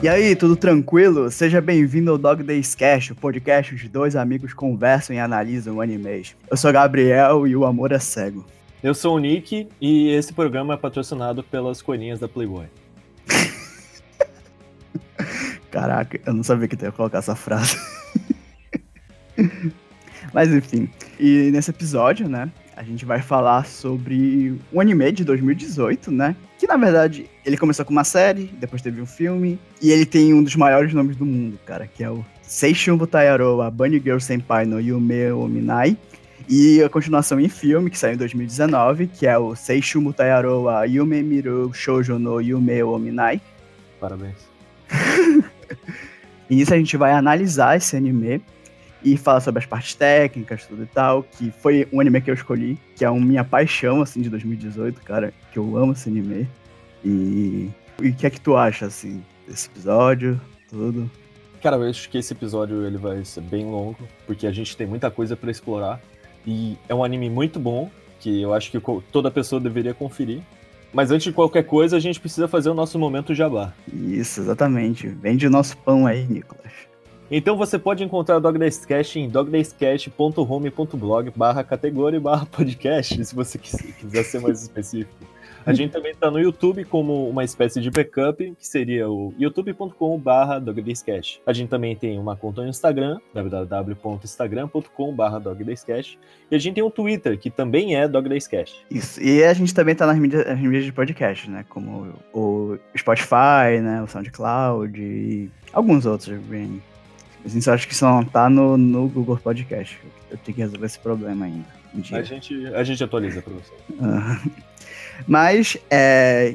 E aí, tudo tranquilo? Seja bem-vindo ao Dog Days Cast, o podcast onde dois amigos conversam e analisam animes. Eu sou Gabriel e o amor é cego. Eu sou o Nick e esse programa é patrocinado pelas coelhinhas da Playboy. Caraca, eu não sabia que ia colocar essa frase. Mas enfim, e nesse episódio, né, a gente vai falar sobre um anime de 2018, né? Que na verdade ele começou com uma série, depois teve um filme, e ele tem um dos maiores nomes do mundo, cara, que é o Seishun Butayaro, a Bunny Girl Senpai no Yume Ominai. E a continuação em filme, que saiu em 2019, que é o Seishun Butayaro, a Yume Miru Shoujo no Yume Ominai. Parabéns. E nisso a gente vai analisar esse anime e falar sobre as partes técnicas, tudo e tal, que foi um anime que eu escolhi, que é uma minha paixão, assim, de 2018, cara, que eu amo esse anime. E, e o que é que tu acha, assim, desse episódio, tudo? Cara, eu acho que esse episódio ele vai ser bem longo, porque a gente tem muita coisa pra explorar. E é um anime muito bom, que eu acho que toda pessoa deveria conferir. Mas antes de qualquer coisa, a gente precisa fazer o nosso momento jabá. Isso, exatamente. Vende o nosso pão aí, Nicolas. Então você pode encontrar o Dog Days Cast em dogdayscast.home.blog barra categoria barra podcast, se você quis- quiser ser mais específico. A gente também está no YouTube como uma espécie de backup, que seria o youtube.com barra dogdayscast. A gente também tem uma conta no Instagram, www.instagram.com barra dogdayscast. E a gente tem um Twitter, que também é dogdayscast. Isso. E a gente também tá nas mídias, nas mídias de podcast, né? Como o Spotify, né? O SoundCloud e alguns outros. Bem. A gente só acha que só não tá no, no Google Podcast. Eu tenho que resolver esse problema ainda. Um. A gente, a gente atualiza para você. Ah. Mas, é,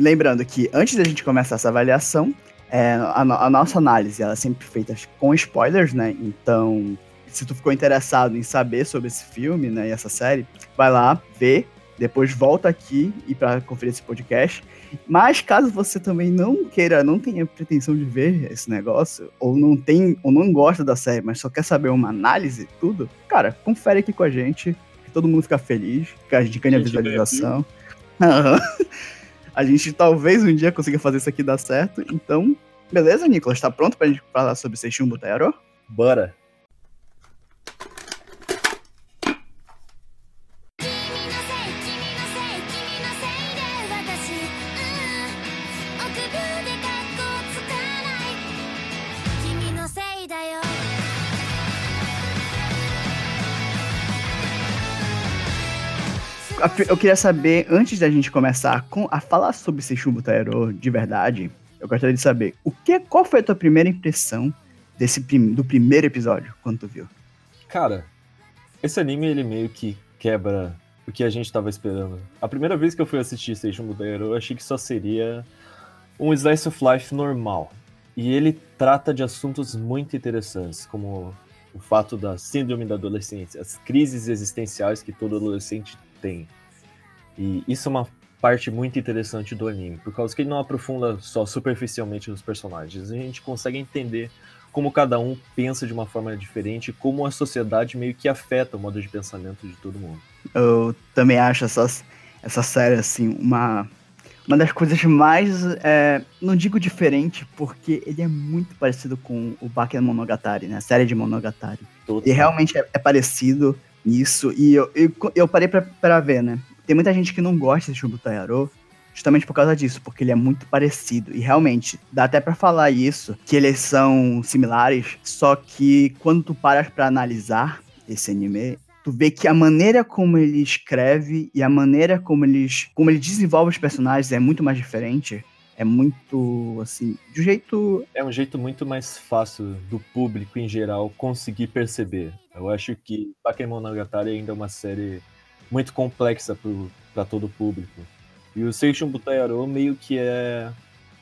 lembrando que antes da gente começar essa avaliação, é, a, no- a nossa análise ela é sempre feita com spoilers, né? Então, se tu ficou interessado em saber sobre esse filme, né, e essa série, vai lá, vê, depois volta aqui e para conferir esse podcast. Mas caso você também não queira, não tenha pretensão de ver esse negócio, ou não tem, ou não gosta da série, mas só quer saber uma análise, tudo, cara, confere aqui com a gente, que todo mundo fica feliz, que a gente ganha A gente visualização. A gente talvez um dia consiga fazer isso aqui dar certo. Então, beleza, Nicolas? Tá pronto pra gente falar sobre Seishun Butayaro? Bora! Eu queria saber, antes da gente começar com- a falar sobre Seishun Butayaro de verdade, eu gostaria de saber o que, qual foi a tua primeira impressão desse do primeiro episódio, quando tu viu? Cara, esse anime ele meio que quebra o que a gente tava esperando. A primeira vez que eu fui assistir Seishun Budairo, eu achei que só seria um slice of life normal. E ele trata de assuntos muito interessantes, como o fato da síndrome da adolescência, as crises existenciais que todo adolescente tem. E isso é uma parte muito interessante do anime, por causa que ele não aprofunda só superficialmente nos personagens. A gente consegue entender como cada um pensa de uma forma diferente, como a sociedade meio que afeta o modo de pensamento de todo mundo. Eu também acho essa, essa série, assim, uma, uma das coisas mais. é, não digo diferente, porque ele é muito parecido com o Baken Monogatari, né? A série de Monogatari. E realmente é, é parecido nisso. E eu, eu, eu parei pra, pra ver, né? Tem muita gente que não gosta de Shubutayaro justamente por causa disso, porque ele é muito parecido. E realmente, dá até pra falar isso, que eles são similares, só que quando tu paras pra analisar esse anime, tu vê que a maneira como ele escreve e a maneira como, eles, como ele desenvolve os personagens é muito mais diferente. É muito, assim, de um jeito É um jeito muito mais fácil do público em geral conseguir perceber. Eu acho que Bakemonogatari ainda é uma série muito complexa para todo o público. E o Seishun Butayaro meio que é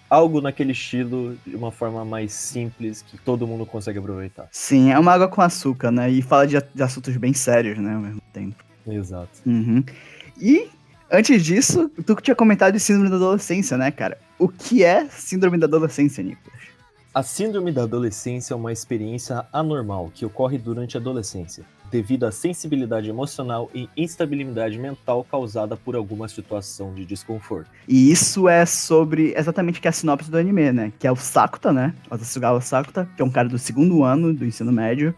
algo naquele estilo de uma forma mais simples que todo mundo consegue aproveitar. Sim, é uma água com açúcar, né? E fala de, de assuntos bem sérios, né, ao mesmo tempo. Exato. Uhum. E, antes disso, tu tinha comentado de síndrome da adolescência, né, cara? O que é síndrome da adolescência, Nicolas? A síndrome da adolescência é uma experiência anormal que ocorre durante a adolescência, devido à sensibilidade emocional e instabilidade mental causada por alguma situação de desconforto. E isso é sobre exatamente que é a sinopse do anime, né? Que é o Sakuta, né? O Tatsugawa Sakuta, que é um cara do segundo ano do ensino médio,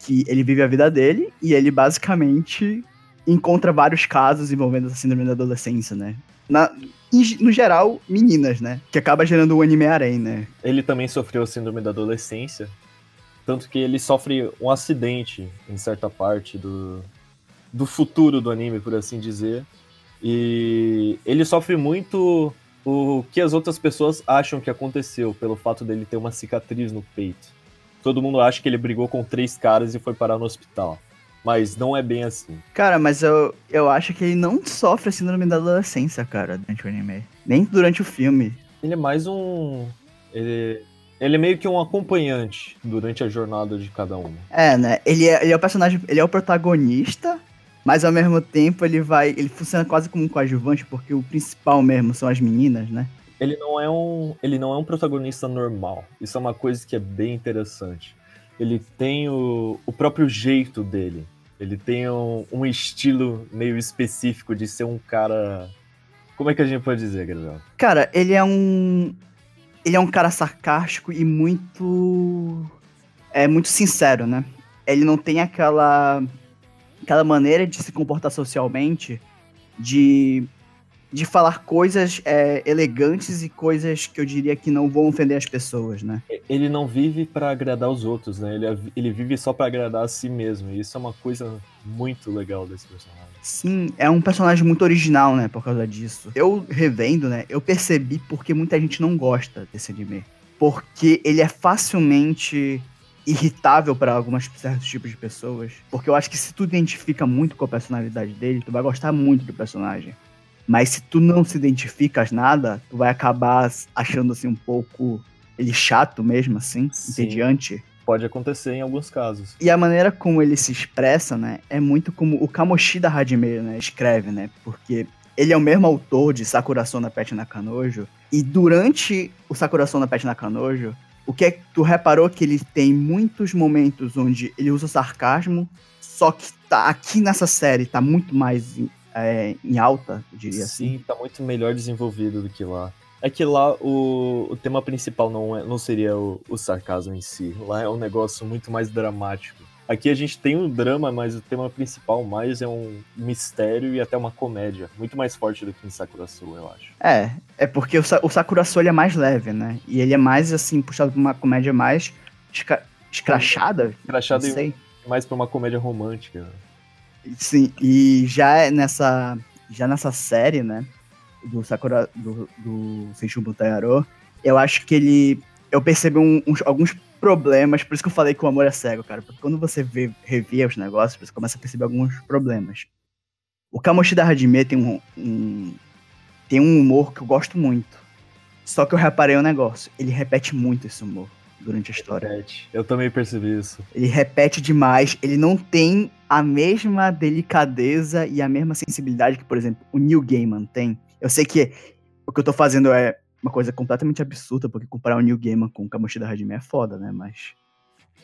que ele vive a vida dele e ele basicamente encontra vários casos envolvendo essa síndrome da adolescência, né? Na, no geral, meninas, né? Que acaba gerando o anime harem, né? Ele também sofreu síndrome da adolescência, tanto que ele sofre um acidente em certa parte do, do futuro do anime, por assim dizer. E ele sofre muito o que as outras pessoas acham que aconteceu, pelo fato dele ter uma cicatriz no peito. Todo mundo acha que ele brigou com três caras e foi parar no hospital. Mas não é bem assim. Cara, mas eu, eu acho que ele não sofre a síndrome da adolescência, cara, durante o anime. Nem durante o filme. Ele é mais um. Ele, ele é meio que um acompanhante durante a jornada de cada um. É, né? Ele é, ele é o personagem, ele é o protagonista, mas ao mesmo tempo ele vai. Ele funciona quase como um coadjuvante, porque o principal mesmo são as meninas, né? ele não é um ele não é um protagonista normal. Isso é uma coisa que é bem interessante. Ele tem o, o próprio jeito dele. Ele tem um, um estilo meio específico de ser um cara. Como é que a gente pode dizer, Gabriel? Cara, ele é um. Ele é um cara sarcástico e muito. É muito sincero, né? Ele não tem aquela. aquela maneira de se comportar socialmente, de. De falar coisas é, elegantes e coisas que eu diria que não vão ofender as pessoas, né? Ele não vive pra agradar os outros, né? Ele, ele vive só pra agradar a si mesmo. E isso é uma coisa muito legal desse personagem. Sim, é um personagem muito original, né, por causa disso. Eu revendo, né, eu percebi porque muita gente não gosta desse anime. Porque ele é facilmente irritável para alguns certos tipos de pessoas. Porque eu acho que se tu identifica muito com a personalidade dele, tu vai gostar muito do personagem. Mas se tu não se identificas nada, tu vai acabar achando assim um pouco ele chato mesmo, assim, Sim. entediante. Pode acontecer em alguns casos. E a maneira como ele se expressa, né, é muito como o Kamoshida Hajime, né, escreve, né, porque ele é o mesmo autor de Sakuração na Pet Nakanojo, e durante o Sakuração na Pet Nakanojo, o que é que tu reparou que ele tem muitos momentos onde ele usa sarcasmo, só que tá aqui nessa série tá muito mais é, em alta, eu diria assim. Sim, tá muito melhor desenvolvido do que lá. É que lá o, o tema principal não, é, não seria o, o sarcasmo em si. Lá é um negócio muito mais dramático. Aqui a gente tem um drama, mas o tema principal mais é um mistério e até uma comédia. Muito mais forte do que em Sakura Soul, eu acho. É, é porque o, Sa- o Sakura Soul ele é mais leve, né, e ele é mais, assim, puxado pra uma comédia mais escrachada, não e sei. mais pra uma comédia romântica. Sim, e já é nessa já nessa série, né, do Sakura do, do Seishu Butayaro, eu acho que ele eu percebi um- uns- alguns problemas, por isso que eu falei que o amor é cego, cara, porque quando você vê revê os negócios, você começa a perceber alguns problemas. O Kamoshida Hajime tem um, um tem um humor que eu gosto muito. Só que eu reparei um negócio, ele repete muito esse humor durante a história. Repete. Eu também percebi isso. Ele repete demais, ele não tem a mesma delicadeza e a mesma sensibilidade que, por exemplo, o Neil Gaiman tem. Eu sei que o que eu tô fazendo é uma coisa completamente absurda, porque comparar o Neil Gaiman com o Kamoshida Hajime é foda, né? Mas,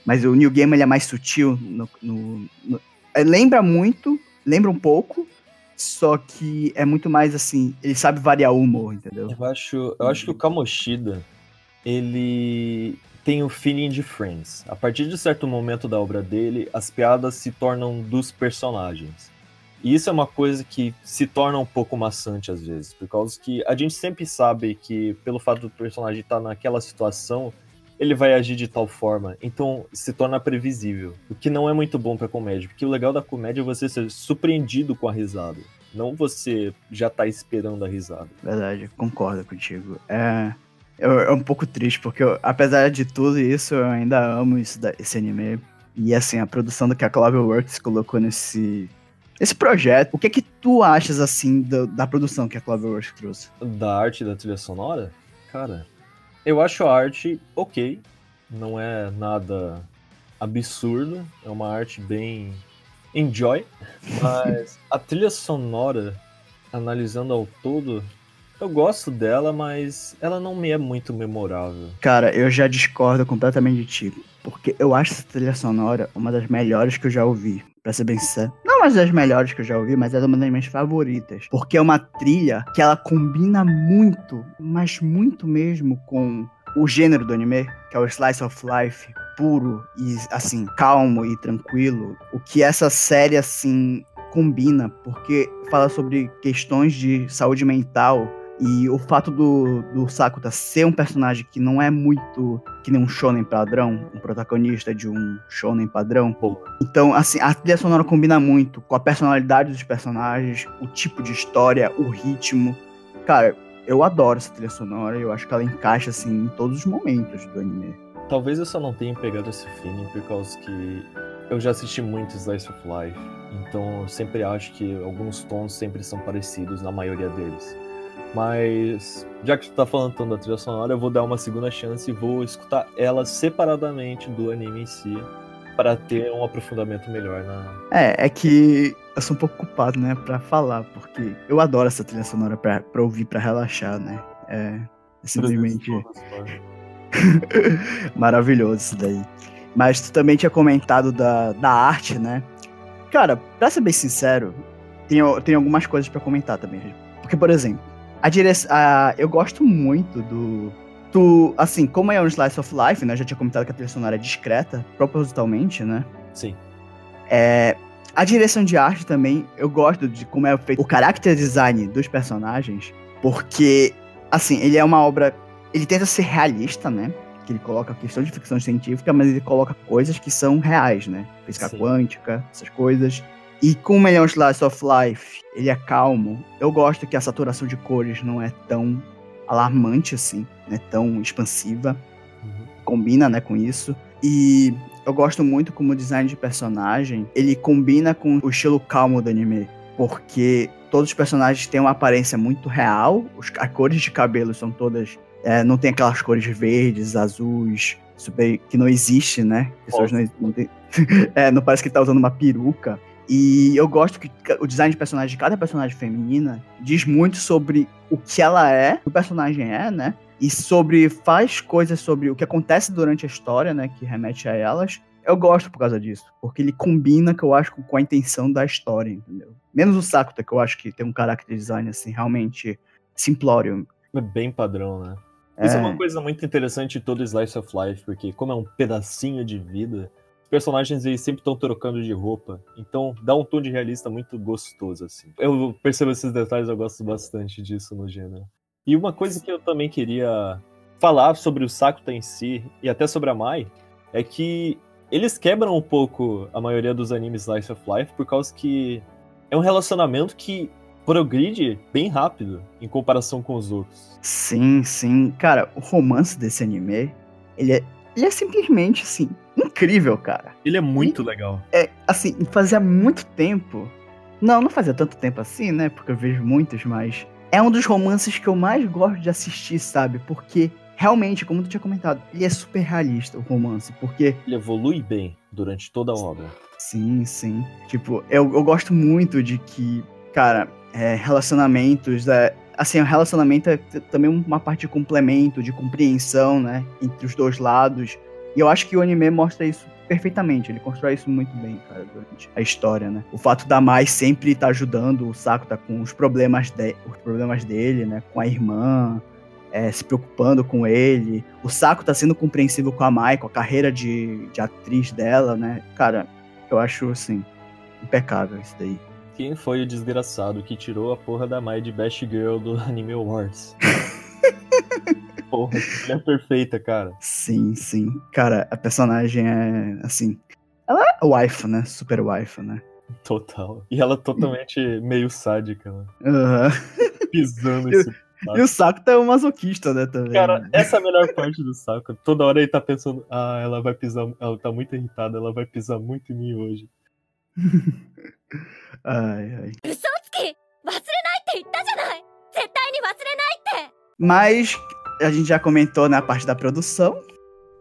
mas o Neil Gaiman ele é mais sutil. No, no- no- é, lembra muito, lembra um pouco, só que é muito mais assim, ele sabe variar o humor, entendeu? Eu acho, eu acho que o Kamoshida, ele tem o feeling de Friends. A partir de certo momento da obra dele, as piadas se tornam dos personagens. E isso é uma coisa que se torna um pouco maçante às vezes, por causa que a gente sempre sabe que pelo fato do personagem estar naquela situação, ele vai agir de tal forma, então se torna previsível, o que não é muito bom pra comédia, porque o legal da comédia é você ser surpreendido com a risada, não você já tá esperando a risada. Verdade, concordo contigo. É, é um pouco triste, porque eu- apesar de tudo isso, eu ainda amo isso da- esse anime. E assim, a produção do que a Cloverworks colocou nesse, nesse projeto. O que é que tu achas, assim, da produção que a Cloverworks trouxe? da arte da trilha sonora, cara, eu acho a arte ok. Não é nada absurdo. É uma arte bem enjoy, mas a trilha sonora, analisando ao todo, eu gosto dela, mas ela não me é muito memorável. Cara, eu já discordo completamente de ti. Porque eu acho essa trilha sonora uma das melhores que eu já ouvi. Pra ser bem sincero. Não uma das melhores que eu já ouvi, mas é uma das minhas favoritas. Porque é uma trilha que ela combina muito, mas muito mesmo com o gênero do anime, que é o Slice of Life puro e assim, calmo e tranquilo. O que essa série assim combina, porque fala sobre questões de saúde mental e o fato do, do Sakuta ser um personagem que não é muito que nem um shonen padrão, um protagonista de um shonen padrão. Então, assim, a trilha sonora combina muito com a personalidade dos personagens, o tipo de história, o ritmo. Cara, eu adoro essa trilha sonora e eu acho que ela encaixa, assim, em todos os momentos do anime. Talvez eu só não tenha pegado esse feeling por causa que eu já assisti muito Slice of Life, então eu sempre acho que alguns tons sempre são parecidos na maioria deles. Mas já que tu tá falando tanto da trilha sonora, eu vou dar uma segunda chance e vou escutar ela separadamente do anime em si para ter um aprofundamento melhor na. É, é que eu sou um pouco culpado, né, pra falar, porque eu adoro essa trilha sonora pra, pra ouvir, pra relaxar, né. É, é simplesmente maravilhoso isso daí. Mas tu também tinha comentado da, da arte, né? Cara, pra ser bem sincero, tem, tem algumas coisas pra comentar também. Porque, por exemplo, a direção. Eu gosto muito do. Do, assim, como é um slice of life, né? Eu já tinha comentado que a trilha sonora é discreta, propositalmente, né? Sim. É, a direção de arte também, eu gosto de como é feito o character design dos personagens, porque, assim, ele é uma obra. Ele tenta ser realista, né? Que ele coloca questão de ficção científica, mas ele coloca coisas que são reais, né? Física Sim. quântica, essas coisas. E como ele é um slice of life, ele é calmo. Eu gosto que a saturação de cores não é tão alarmante assim, não é tão expansiva Uhum. combina, né, com isso. E eu gosto muito como o design de personagem, ele combina com o estilo calmo do anime, porque todos os personagens têm uma aparência muito real, os, as cores de cabelo são todas, é, não tem aquelas cores verdes, azuis, super, que não existe, né? Pessoas não, não, tem- é, não parece que tá usando uma peruca. E eu gosto que o design de personagem de cada personagem feminina diz muito sobre o que ela é, o personagem é, né? e sobre faz coisas sobre o que acontece durante a história, né, que remete a elas. Eu gosto por causa disso, porque ele combina, que eu acho, com a intenção da história, entendeu? Menos o Sakuta, que eu acho que tem um character design, assim, realmente simplório. É bem padrão, né? Isso é uma coisa muito interessante de todo Slice of Life, porque como é um pedacinho de vida, personagens eles sempre estão trocando de roupa, então dá um tom de realista muito gostoso, assim. Eu percebo esses detalhes, eu gosto bastante disso no gênero. E uma coisa que eu também queria falar sobre o Sakuta em si, e até sobre a Mai, é que eles quebram um pouco a maioria dos animes Slice of Life, por causa que é um relacionamento que progride bem rápido em comparação com os outros. Sim, sim. Cara, o romance desse anime, ele é, ele é simplesmente, assim, incrível, cara. Ele é muito legal. É, assim, fazia muito tempo. Não, não fazia tanto tempo assim, né? Porque eu vejo muitos, mas. É um dos romances que eu mais gosto de assistir, sabe? Porque, realmente, como tu tinha comentado, ele é super realista, o romance. Porque, Ele evolui bem durante toda a obra. sim, sim. Tipo, eu, eu gosto muito de que, cara, é, relacionamentos. É, assim, o relacionamento é também uma parte de complemento, de compreensão, né? Entre os dois lados. E eu acho que o anime mostra isso perfeitamente. Ele constrói isso muito bem, cara, durante a história, né? O fato da Mai sempre estar ajudando o Sakuta com os problemas, de, os problemas dele, né? Com a irmã, é, se preocupando com ele. O Sakuta tá sendo compreensivo com a Mai, com a carreira de, de atriz dela, né? Cara, eu acho, assim, impecável isso daí. Quem foi o desgraçado que tirou a porra da Mai de Best Girl do Anime Awards? Porra, é perfeita, cara. Sim, sim. Cara, a personagem é assim. Ela é wife, né? Super wife, né? Total. E ela é totalmente meio sádica, né? Uhum. Pisando esse. E o Saco tá um masoquista, né, também. Cara, né? essa é a melhor parte do Saco. Toda hora ele tá pensando, ah, ela vai pisar, ela tá muito irritada, ela vai pisar muito em mim hoje. ai, ai. Mas a gente já comentou na parte da produção.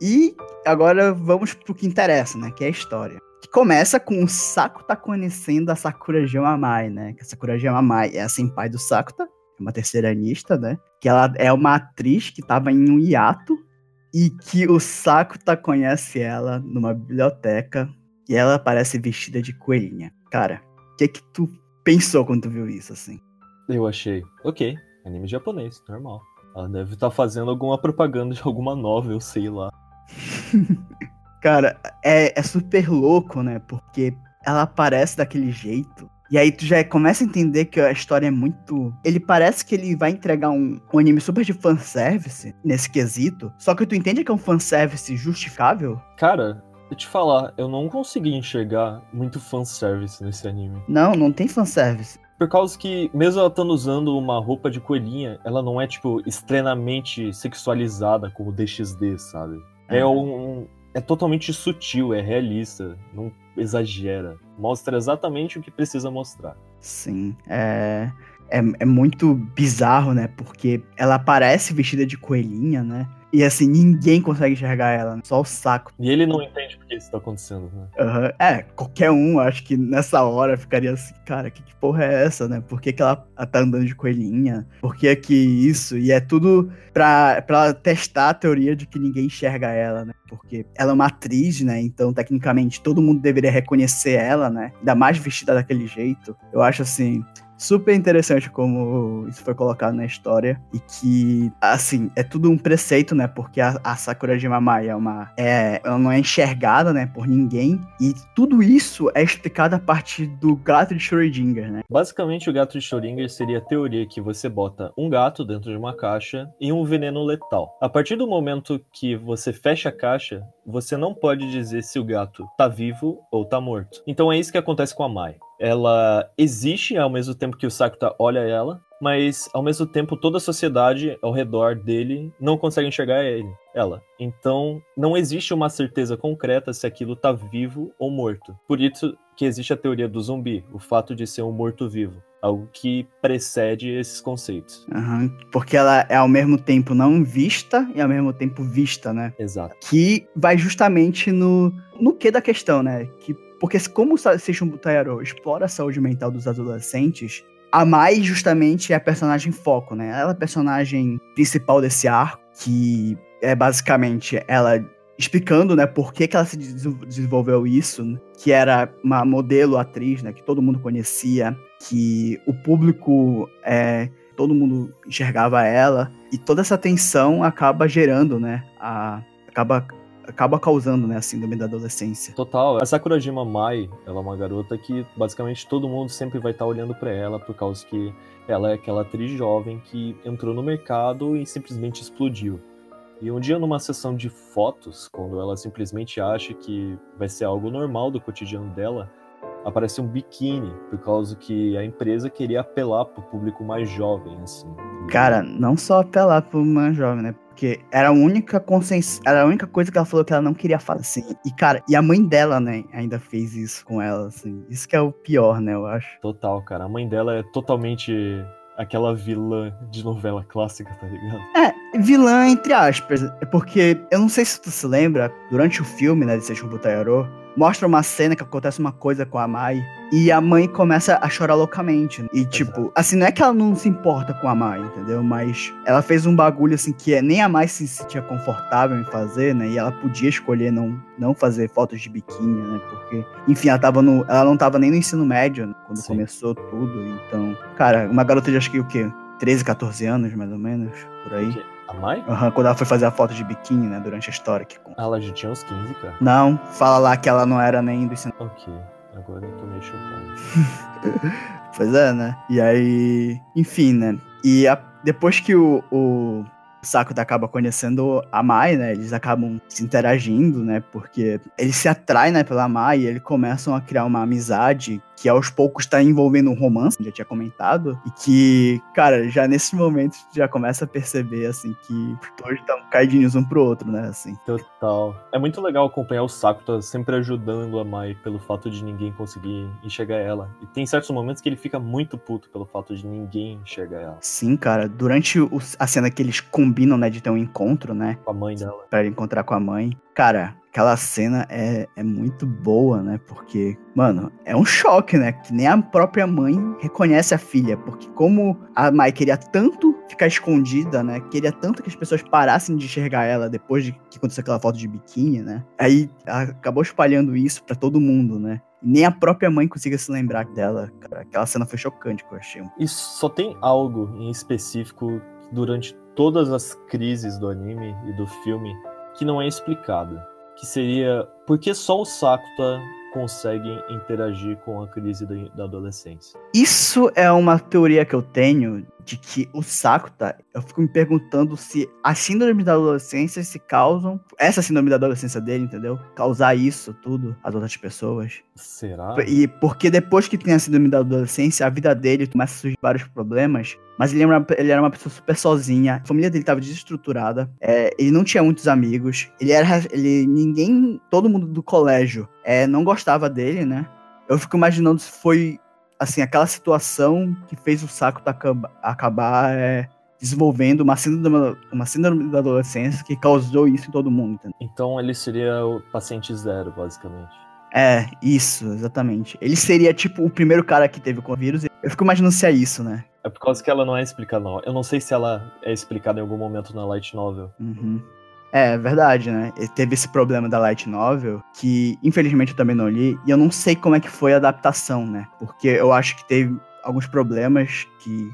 E agora vamos pro que interessa, né? Que é a história. Que começa com o Sakuta conhecendo a Sakura Gemamai, né? Que a Sakura Gemamai é a senpai do Sakuta, é uma terceiranista, né? Que ela é uma atriz que tava em um hiato e que o Sakuta conhece ela numa biblioteca e ela parece vestida de coelhinha. Cara, o que que tu pensou quando tu viu isso, assim? Eu achei, ok, anime japonês, normal. Ela deve estar fazendo alguma propaganda de alguma novel, sei lá. Cara, é, é super louco, né? Porque ela aparece daquele jeito. E aí tu já começa a entender que a história é muito. Ele parece que ele vai entregar um, um anime super de fanservice nesse quesito. Só que tu entende que é um fanservice justificável? Cara, eu te falar, eu não consegui enxergar muito fanservice nesse anime. Não, não tem fanservice. Por causa que, mesmo ela estando usando uma roupa de coelhinha, ela não é, tipo, extremamente sexualizada como DXD, sabe? É um. É totalmente sutil, é realista, não exagera. Mostra exatamente o que precisa mostrar. Sim, é, é, é muito bizarro, né? Porque ela aparece vestida de coelhinha, né? E assim, ninguém consegue enxergar ela, né? só o saco. E ele não entende por que isso tá acontecendo, né? Aham. É, qualquer um, acho que nessa hora ficaria assim, cara, que, que porra é essa, né? Por que, que ela tá andando de coelhinha? Por que que isso? E é tudo pra, pra ela testar a teoria de que ninguém enxerga ela, né? Porque ela é uma atriz, né? Então, tecnicamente, todo mundo deveria reconhecer ela, né? Ainda mais vestida daquele jeito. Eu acho assim, super interessante como isso foi colocado na história e que, assim, é tudo um preceito, né? Porque a, a Sakura de Mamai é uma. É, ela não é enxergada, né? Por ninguém. E tudo isso é explicado a partir do gato de Schrödinger, né? Basicamente, o gato de Schrödinger seria a teoria que você bota um gato dentro de uma caixa e um veneno letal. A partir do momento que você fecha a caixa, você não pode dizer se o gato tá vivo ou tá morto. Então é isso que acontece com a Mai. Ela existe ao mesmo tempo que o Sakuta olha ela, mas ao mesmo tempo toda a sociedade ao redor dele não consegue enxergar ele, ela. Então não existe uma certeza concreta se aquilo tá vivo ou morto. Por isso que existe a teoria do zumbi, o fato de ser um morto-vivo. Algo que precede esses conceitos. Aham, porque ela é ao mesmo tempo não vista e ao mesmo tempo vista, né? Exato. Que vai justamente no, no que da questão, né? Que, porque como o Seishun Butayaro explora a saúde mental dos adolescentes, a Mai justamente é a personagem foco, né? Ela é a personagem principal desse arco, que é basicamente ela explicando, né, por que, que ela se des- desenvolveu isso, que era uma modelo atriz, né, que todo mundo conhecia, que o público é, todo mundo enxergava ela e toda essa tensão acaba gerando, né, a acaba acaba causando, né, a síndrome da adolescência. Total. A Sakurajima Mai, ela é uma garota que basicamente todo mundo sempre vai estar olhando pra ela por causa que ela é aquela atriz jovem que entrou no mercado e simplesmente explodiu. E um dia numa sessão de fotos, quando ela simplesmente acha que vai ser algo normal do cotidiano dela, aparece um biquíni, por causa que a empresa queria apelar pro público mais jovem, assim. Cara, não só apelar pra uma jovem, né? Porque era a única consciência, era a única coisa que ela falou que ela não queria fazer, assim. E, cara, e a mãe dela, né, ainda fez isso com ela, assim. Isso que é o pior, né, eu acho. Total, cara. A mãe dela é totalmente aquela vilã de novela clássica, tá ligado? É, vilã, entre aspas. É porque, eu não sei se tu se lembra, durante o filme, né, de Seishun Butayaro, mostra uma cena que acontece uma coisa com a Mai e a mãe começa a chorar loucamente. E, tipo, assim, não é que ela não se importa com a Mai, entendeu? Mas ela fez um bagulho, assim, que é, nem a Mai se sentia confortável em fazer, né? E ela podia escolher não, não fazer fotos de biquíni, né? Porque, enfim, ela, tava no, ela não tava nem no ensino médio né, quando Sim. começou tudo. Então, cara, uma garota de acho que o quê? 13, 14 anos, mais ou menos, por aí. Que- A Mai? Aham, quando ela foi fazer a foto de biquíni, né, durante a história que ela já tinha uns 15, cara. Não, fala lá que ela não era nem do ensino. Ok, agora eu tô meio chocado. Pois é, né? E aí, enfim, né? E a- depois que o, o Sakuta acaba conhecendo a Mai, né? Eles acabam se interagindo, né? Porque ele se atrai, né, pela Mai e eles começam a criar uma amizade que aos poucos tá envolvendo um romance, já tinha comentado, e que, cara, já nesse momento já começa a perceber, assim, que os dois estão caidinhos um pro outro, né, assim. Total. É muito legal acompanhar o Sakuta sempre ajudando a Mai pelo fato de ninguém conseguir enxergar ela. E tem certos momentos que ele fica muito puto pelo fato de ninguém enxergar ela. Sim, cara, durante o- a cena que eles combinam, né, de ter um encontro, né, Com a mãe dela. Pra ele encontrar com a mãe. cara, aquela cena é, é muito boa, né? Porque, mano, é um choque, né? Que nem a própria mãe reconhece a filha. Porque como a Mai queria tanto ficar escondida, né? Queria tanto que as pessoas parassem de enxergar ela depois de que aconteceu aquela foto de biquíni, né? Aí acabou espalhando isso pra todo mundo, né? Nem a própria mãe conseguia se lembrar dela. Cara, aquela cena foi chocante que eu achei. E só tem algo em específico durante todas as crises do anime e do filme que não é explicado. Que seria por que só o Sakuta consegue interagir com a crise da, adolescência. Isso é uma teoria que eu tenho de que o Sakuta, eu fico me perguntando se as síndromes da adolescência se causam, essa síndrome da adolescência dele, entendeu? Causar isso tudo às outras pessoas. Será? E porque depois que tem a síndrome da adolescência, a vida dele começa a surgir vários problemas. Mas ele era, uma, ele era uma pessoa super sozinha, a família dele estava desestruturada, é, ele não tinha muitos amigos, ele era. Ele, ninguém. Todo mundo do colégio é, não gostava dele, né? Eu fico imaginando se foi assim, aquela situação que fez o Saco acabar, acabar é, desenvolvendo uma síndrome, uma síndrome da adolescência que causou isso em todo mundo. Entendeu? Então ele seria o paciente zero, basicamente. É, isso, exatamente. Ele seria, tipo, o primeiro cara que teve com o vírus. Eu fico imaginando se é isso, né? É por causa que ela não é explicada, não. Eu não sei se ela é explicada em algum momento na Light Novel. Uhum. É, verdade, né? Teve esse problema da Light Novel, que infelizmente eu também não li, e eu não sei como é que foi a adaptação, né? Porque eu acho que teve alguns problemas que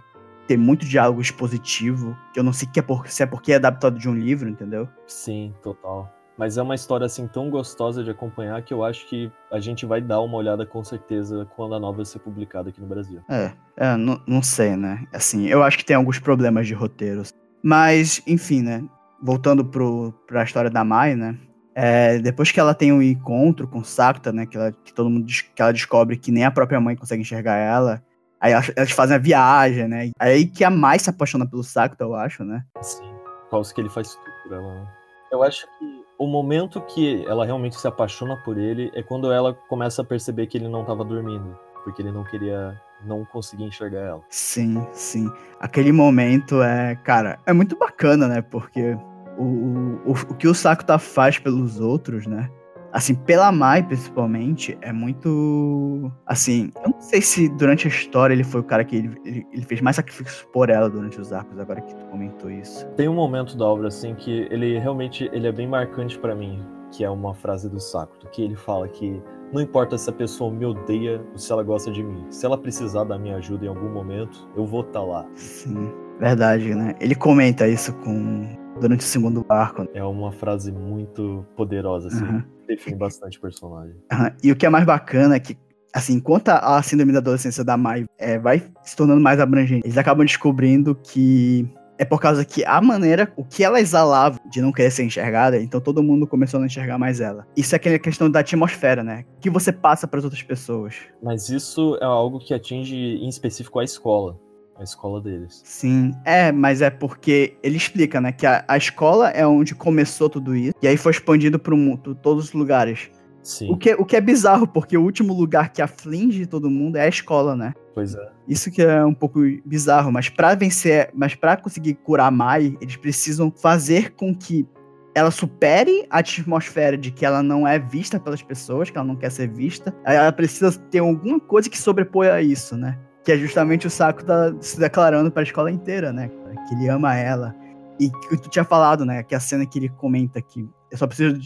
tem muito diálogo expositivo, que eu não sei que é por, se é porque é adaptado de um livro, entendeu? Sim, total. Mas é uma história assim tão gostosa de acompanhar que eu acho que a gente vai dar uma olhada com certeza quando a nova ser publicada aqui no Brasil. É, é não, não sei, né? Assim, eu acho que tem alguns problemas de roteiros. Mas, enfim, né? Voltando pro, pra história da Mai, né? É, depois que ela tem um encontro com Sakta, né? Que, ela, que todo mundo que ela descobre que nem a própria mãe consegue enxergar ela. Aí elas, elas fazem a viagem, né? Aí que a Mai se apaixona pelo Sakta, eu acho, né? Sim, causa que ele faz tudo por ela, né? Eu acho que o momento que ela realmente se apaixona por ele é quando ela começa a perceber que ele não estava dormindo. Porque ele não queria não conseguia enxergar ela. Sim, sim. Aquele momento é, cara, é muito bacana, né? Porque o, o, o que o Sakuta faz pelos outros, né? Assim, pela Mai, principalmente, é muito. Assim, eu não sei se durante a história ele foi o cara que ele, ele, ele fez mais sacrifícios por ela durante os arcos, agora que tu comentou isso. Tem um momento da obra, assim, que ele realmente ele é bem marcante para mim, que é uma frase do Sakuta, que ele fala que não importa se a pessoa me odeia ou se ela gosta de mim. Se ela precisar da minha ajuda em algum momento, eu vou estar tá lá. Sim, verdade, né? Ele comenta isso com durante o segundo arco. É uma frase muito poderosa, assim. Uhum. Define bastante o personagem. Uhum. E o que é mais bacana é que, assim, enquanto a síndrome da adolescência da Mai é, vai se tornando mais abrangente, eles acabam descobrindo que é por causa que a maneira, o que ela exalava de não querer ser enxergada, então todo mundo começou a não enxergar mais ela. Isso é aquela questão da atmosfera, né? Que você passa para as outras pessoas. Mas isso é algo que atinge em específico a escola. A escola deles. Sim, é, mas é porque ele explica, né? Que a, a escola é onde começou tudo isso, e aí foi expandido para todos os lugares. Sim. O que, o que é bizarro, porque o último lugar que aflige todo mundo é a escola, né? Pois é. Isso que é um pouco bizarro, mas para vencer, mas para conseguir curar Mai, eles precisam fazer com que ela supere a atmosfera de que ela não é vista pelas pessoas, que ela não quer ser vista. Ela precisa ter alguma coisa que sobreponha a isso, né? Que é justamente o Saco tá se declarando para a escola inteira, né? Que ele ama ela. E que tu tinha falado, né? Que a cena que ele comenta que eu só preciso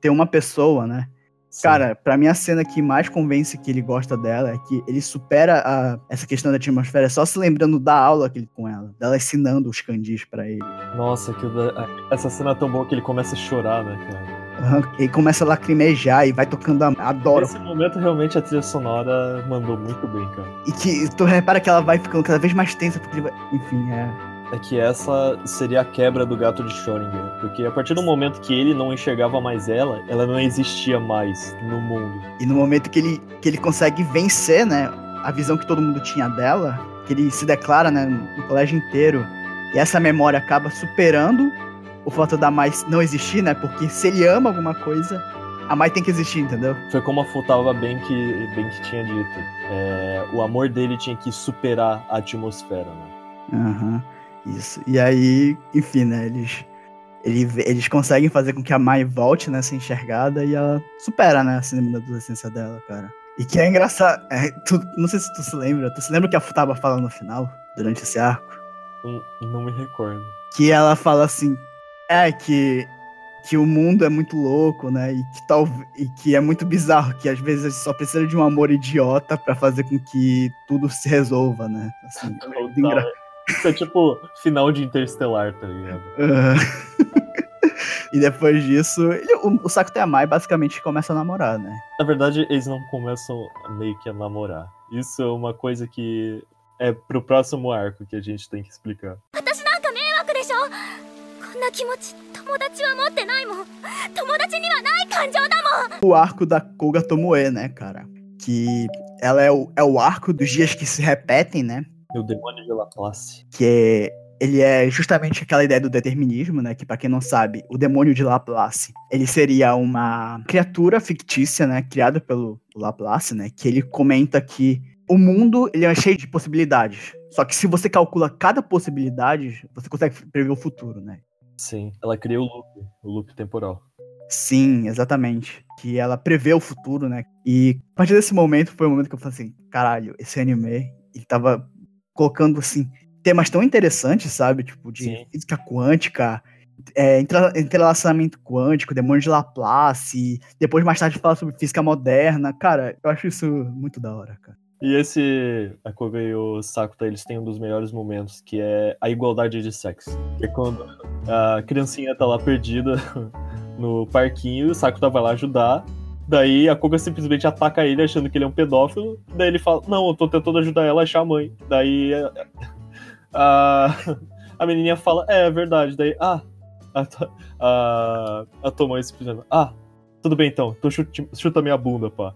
ter uma pessoa, né? Sim. Cara, pra mim a cena que mais convence que ele gosta dela é que ele supera a, essa questão da atmosfera só se lembrando da aula que ele com ela, dela ensinando os candis para ele. Nossa, que, essa cena é tão boa que ele começa a chorar, né, cara? Ele começa a lacrimejar e vai tocando a. Adoro. Nesse momento, realmente, a trilha sonora mandou muito bem, cara. E que tu repara que ela vai ficando cada vez mais tensa, porque vai... Enfim, é é que essa seria a quebra do gato de Schrödinger, porque a partir do momento que ele não enxergava mais ela, ela não existia mais no mundo. E no momento que ele, que ele consegue vencer, né, a visão que todo mundo tinha dela, que ele se declara, né, no colégio inteiro, e essa memória acaba superando o fato da Mai não existir, né, porque se ele ama alguma coisa, a Mai tem que existir, entendeu? Foi como a Futaba bem que, bem que tinha dito. É, o amor dele tinha que superar a atmosfera, né? Aham. Uhum. Isso. E aí, enfim, né, eles ele, eles conseguem fazer com que a Mai volte nessa enxergada e ela supera, né, a síndrome da adolescência dela, cara. E que é engraçado. é, tu- não sei se tu se lembra. Tu se lembra o que a Futaba fala no final, durante esse arco? Hum, Não me recordo. Que ela fala assim. É, que. Que o mundo é muito louco, né? E que, tal, e que é muito bizarro, que às vezes só precisa de um amor idiota pra fazer com que tudo se resolva, né? Assim, é muito engra- Isso é tipo final de Interstellar, tá ligado? E depois disso, ele- o, o Sakuta e a Mai basicamente começam a namorar, né? Na verdade, eles não começam meio que a namorar. Isso é uma coisa que é pro próximo arco que a gente tem que explicar. 私なんか迷惑でしょこんな気持ち友達は持ってないもん友達にはない感情だもん O arco da Koga Tomoe, né, cara? Que ela é o, é o arco dos dias que se repetem, né? E o demônio de Laplace. que é, ele é justamente aquela ideia do determinismo, né? Que pra quem não sabe, o demônio de Laplace, ele seria uma criatura fictícia, né? Criada pelo Laplace, né? Que ele comenta que o mundo ele é cheio de possibilidades. Só que se você calcula cada possibilidade, você consegue prever o futuro, né? Sim, ela cria o loop, o loop temporal. Sim, exatamente. Que ela prevê o futuro, né? E a partir desse momento foi o momento que eu falei assim, caralho, esse anime, ele tava colocando, assim, temas tão interessantes, sabe? Tipo, de Sim. física quântica, é, entrelaçamento quântico, demônio de Laplace, depois mais tarde fala sobre física moderna. Cara, eu acho isso muito da hora, cara. E esse, a Koga e o Sakuta, eles têm um dos melhores momentos, que é a igualdade de sexo. Que é quando a criancinha tá lá perdida no parquinho, o Sakuta vai lá ajudar, daí a Koga simplesmente ataca ele achando que ele é um pedófilo, daí ele fala, não, eu tô tentando ajudar ela a achar a mãe. Daí a, a, menininha fala, é, é verdade, daí, ah, a, a, a tua mãe simplesmente, ah, tudo bem então, então chuta, chuta minha bunda, pá.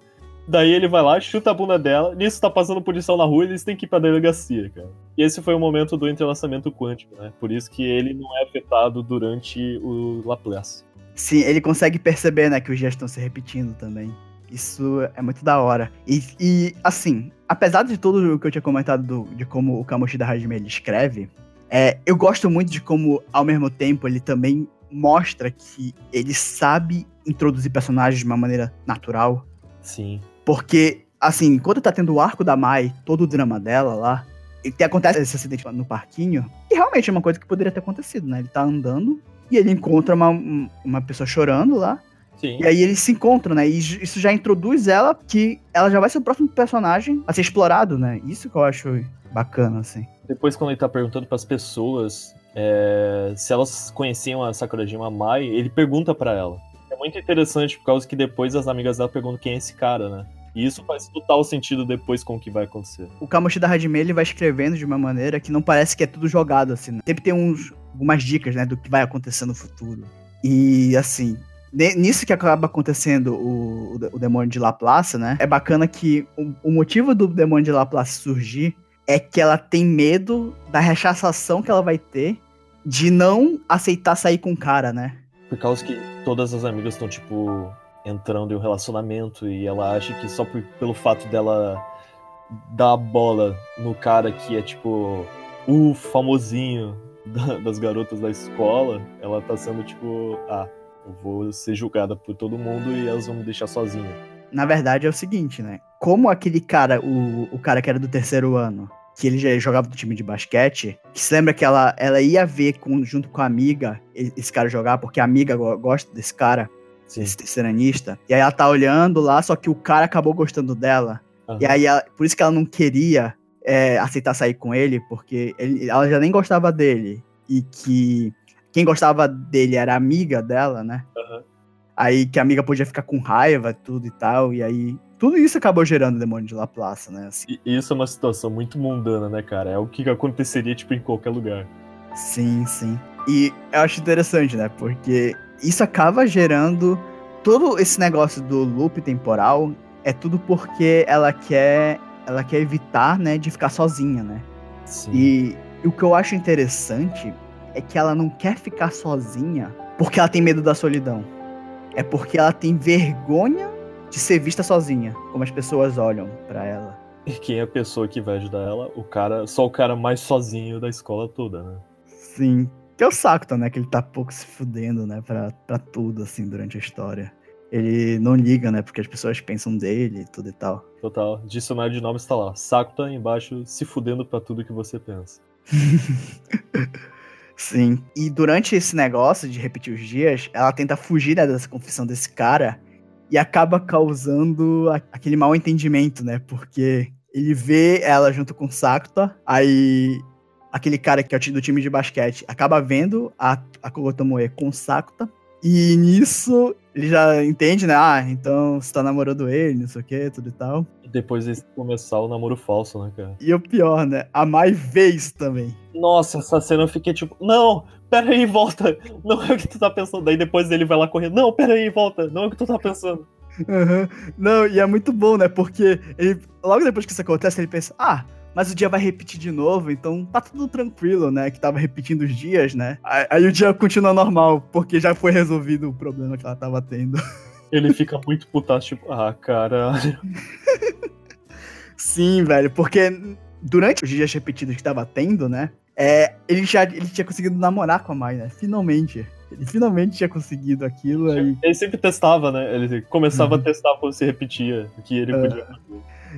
Daí ele vai lá, chuta a bunda dela. Nisso tá passando policial na rua e eles têm que ir pra delegacia, cara. E esse foi o momento do entrelaçamento quântico, né? Por isso que ele não é afetado durante o Laplace. Sim, ele consegue perceber, né, que os dias estão se repetindo também. Isso é muito da hora. E, e, assim, apesar de tudo o que eu tinha comentado do- de como o Kamoshida Hajime ele escreve, é, eu gosto muito de como, ao mesmo tempo, ele também mostra que ele sabe introduzir personagens de uma maneira natural. Sim. Porque, assim, quando tá tendo o arco da Mai, todo o drama dela lá, e que acontece esse acidente lá no parquinho, e realmente é uma coisa que poderia ter acontecido, né? Ele tá andando e ele encontra uma, um- uma pessoa chorando lá, Sim. e aí eles se encontram, né? E isso já introduz ela que ela já vai ser o próximo personagem a ser explorado, né? Isso que eu acho bacana, assim. Depois, quando ele tá perguntando pras pessoas é, se elas conheciam a Sakurajima Mai, ele pergunta pra ela. Muito interessante, por causa que depois as amigas dela perguntam quem é esse cara, né? E isso faz total sentido depois com o que vai acontecer. O Kamoshida Hajime, ele vai escrevendo de uma maneira que não parece que é tudo jogado, assim. Né? Sempre tem uns, algumas dicas, né, do que vai acontecer no futuro. E, assim, nisso que acaba acontecendo o, o demônio de Laplace, né, é bacana que o, o motivo do demônio de Laplace surgir é que ela tem medo da rechaçação que ela vai ter de não aceitar sair com o cara, né? Por causa que todas as amigas estão, tipo, entrando em um relacionamento e ela acha que só por- pelo fato dela dar a bola no cara que é, tipo, o famosinho da- das garotas da escola, ela tá sendo, tipo, ah, eu vou ser julgada por todo mundo e elas vão me deixar sozinha. Na verdade é o seguinte, né? Como aquele cara, o, o cara que era do terceiro ano, que ele já jogava no time de basquete, que se lembra que ela, ela ia ver com- junto com a amiga esse cara jogar, porque a amiga go- gosta desse cara, Sim. esse terceiranista. E aí ela tá olhando lá, só que o cara acabou gostando dela. Aham. E aí, ela- por isso que ela não queria é, aceitar sair com ele, porque ele- ela já nem gostava dele. E que quem gostava dele era a amiga dela, né? Aham. Aí que a amiga podia ficar com raiva, tudo e tal. E aí. Tudo isso acabou gerando o demônio de Laplace, né? Assim, E isso é uma situação muito mundana, né, cara? É o que aconteceria, tipo, em qualquer lugar. sim, sim. E eu acho interessante, né? Porque isso acaba gerando todo esse negócio do loop temporal. É tudo porque ela quer. Ela quer evitar, né, de ficar sozinha, né? Sim. E, e o que eu acho interessante é que ela não quer ficar sozinha porque ela tem medo da solidão. É porque ela tem vergonha de ser vista sozinha, como as pessoas olham pra ela. E quem é a pessoa que vai ajudar ela? O cara, só o cara mais sozinho da escola toda, né? Sim. Que é o Sakuta, né? Que ele tá pouco se fudendo, né? Pra, pra tudo, assim, durante a história. Ele não liga, né? Porque as pessoas pensam dele e tudo e tal. Total. Dicionário de nomes tá lá. Sakuta embaixo, se fudendo pra tudo que você pensa. Sim. E durante esse negócio de repetir os dias, ela tenta fugir né, dessa confissão desse cara e acaba causando a- aquele mal entendimento, né? Porque ele vê ela junto com Sakuta, aí aquele cara que é do time de basquete acaba vendo a, a Kogotomoe com Sakuta. E nisso ele já entende, né? Ah, então você tá namorando ele, não sei o que, tudo e tal. E depois de começar o namoro falso, né, cara? E o pior, né? A Mai isso também. Nossa, essa cena eu fiquei tipo, não, pera aí, volta. Não é o que tu tá pensando. Daí depois ele vai lá correndo, não, pera aí, volta. Não é o que tu tá pensando. Aham. Não, e é muito bom, né? Porque ele, logo depois que isso acontece, ele pensa, ah, mas o dia vai repetir de novo, então tá tudo tranquilo, né? Que tava repetindo os dias, né? Aí, aí o dia continua normal, porque já foi resolvido o problema que ela tava tendo. Ele fica muito putaço, tipo, ah, caralho. Sim, velho, porque durante os dias repetidos que tava tendo, né? É, ele já ele tinha conseguido namorar com a Mai, né? Finalmente. Ele finalmente tinha conseguido aquilo aí. Ele sempre testava, né? Ele começava Uhum. a testar quando se repetia o que ele É. podia.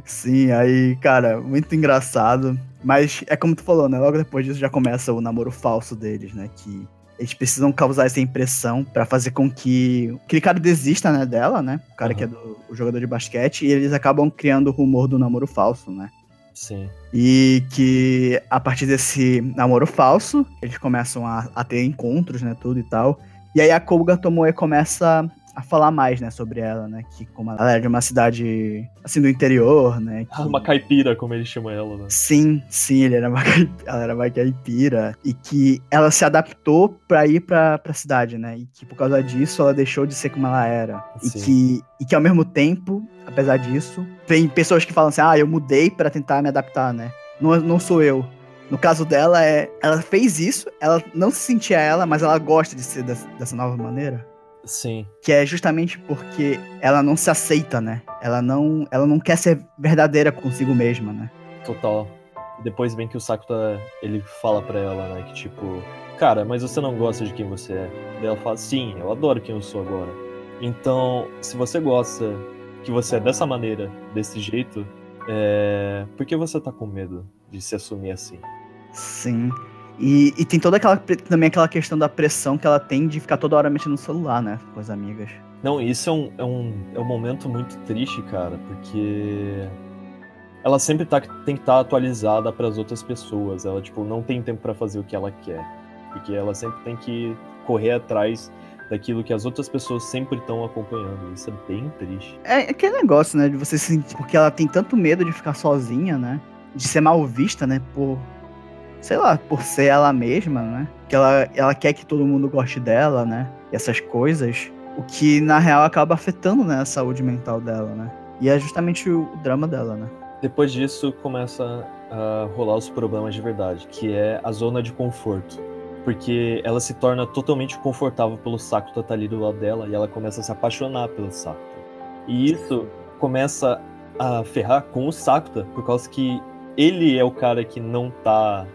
Sim, aí, cara, muito engraçado. Mas é como tu falou, né? Logo depois disso já começa o namoro falso deles, né? Que eles precisam causar essa impressão pra fazer com que aquele cara desista, né, dela, né? O cara Uhum. que é do o jogador de basquete, e eles acabam criando o rumor do namoro falso, né? Sim. E que a partir desse namoro falso, eles começam a, a ter encontros, né, tudo e tal. E aí a Koga Tomoe começa a falar mais, né, sobre ela, né, que como ela é de uma cidade, assim, do interior, né. que- Uma caipira, como ele chama ela, né? Sim, sim, ele era uma, caip- ela era uma caipira. E que ela se adaptou pra ir pra, pra cidade, né? E que por causa disso ela deixou de ser como ela era. E Sim. que, e que ao mesmo tempo, apesar disso, tem pessoas que falam assim: ah, eu mudei pra tentar me adaptar, né? Não, não sou eu. No caso dela, é, ela fez isso, ela não se sentia ela, mas ela gosta de ser des- dessa nova maneira. Sim. Que é justamente porque ela não se aceita, né? Ela não, ela não quer ser verdadeira consigo mesma, né? Total. Depois vem que o Sakuta, ele fala pra ela, né, que tipo, cara, mas você não gosta de quem você é. Daí ela fala, sim, eu adoro quem eu sou agora. Então, se você gosta que você é dessa maneira, desse jeito, é... por que você tá com medo de se assumir assim? Sim. E, e tem toda aquela também aquela questão da pressão que ela tem de ficar toda hora mexendo no celular, né? Com as amigas. Não, isso é um, é um, é um momento muito triste, cara, porque ela sempre tá, tem que estar atualizada para as outras pessoas. Ela, tipo, não tem tempo para fazer o que ela quer. Porque ela sempre tem que correr atrás daquilo que as outras pessoas sempre estão acompanhando. Isso é bem triste. É aquele negócio, né? De você se sentir. Porque ela tem tanto medo de ficar sozinha, né? De ser mal vista, né? Por. Sei lá, por ser ela mesma, né? Que ela, ela quer que todo mundo goste dela, né? E essas coisas. O que, na real, acaba afetando, né? A saúde mental dela, né? E é justamente o, o drama dela, né? Depois disso, começa a rolar os problemas de verdade, que é a zona de conforto. Porque ela se torna totalmente confortável pelo Sakuta estar ali do lado dela e ela começa a se apaixonar pelo Sakuta. E isso começa a ferrar com o Sakuta, por causa que ele é o cara que não tá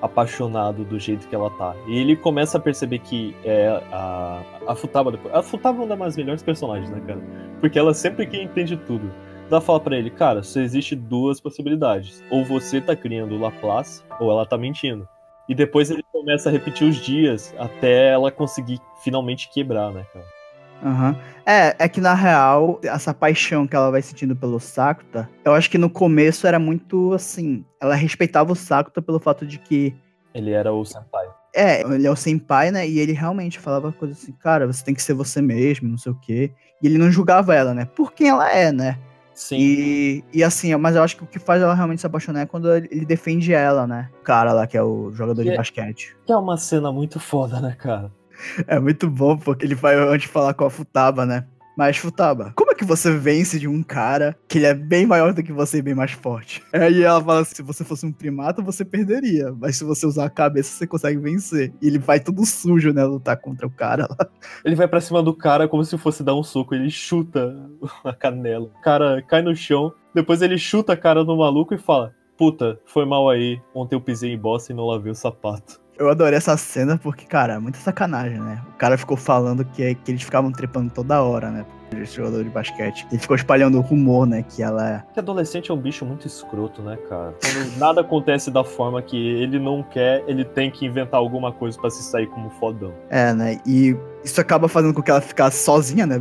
apaixonado do jeito que ela tá. E ele começa a perceber que é a, a Futaba. A Futaba é uma das melhores personagens, né, cara? Porque ela sempre que entende tudo. Ela fala pra ele, cara, só existe duas possibilidades. Ou você tá criando Laplace, ou ela tá mentindo. E depois ele começa a repetir os dias até ela conseguir finalmente quebrar, né, cara? Aham. É, é que na real, essa paixão que ela vai sentindo pelo Sakuta, eu acho que no começo era muito assim. Ela respeitava o Sakuta pelo fato de que. Ele era o senpai. É, ele é o senpai, né? E ele realmente falava coisas assim, cara, você tem que ser você mesmo, não sei o quê. E ele não julgava ela, né? Por quem ela é, né? Sim. E, e assim, mas eu acho que o que faz ela realmente se apaixonar é quando ele defende ela, né? O cara lá que é o jogador Que de é- basquete. Que é uma cena muito foda, né, cara? É muito bom, porque ele vai antes falar com a Futaba, né? Mas, Futaba, como é que você vence de um cara que ele é bem maior do que você e bem mais forte? Aí ela fala assim, se você fosse um primata, você perderia. Mas se você usar a cabeça, você consegue vencer. E ele vai todo sujo, né, lutar contra o cara lá. Ele vai pra cima do cara como se fosse dar um soco, ele chuta a canela. O cara cai no chão, depois ele chuta a cara do maluco e fala: Puta, foi mal aí, ontem eu pisei em bosta e não lavei o sapato. Eu adorei essa cena porque, cara, é muita sacanagem, né? O cara ficou falando que, que eles ficavam trepando toda hora, né? Esse jogador de basquete. Ele ficou espalhando o rumor, né? Que ela é. Que adolescente é um bicho muito escroto, né, cara? Quando nada acontece da forma que ele não quer, ele tem que inventar alguma coisa pra se sair como fodão. É, né? E isso acaba fazendo com que ela ficasse sozinha, né?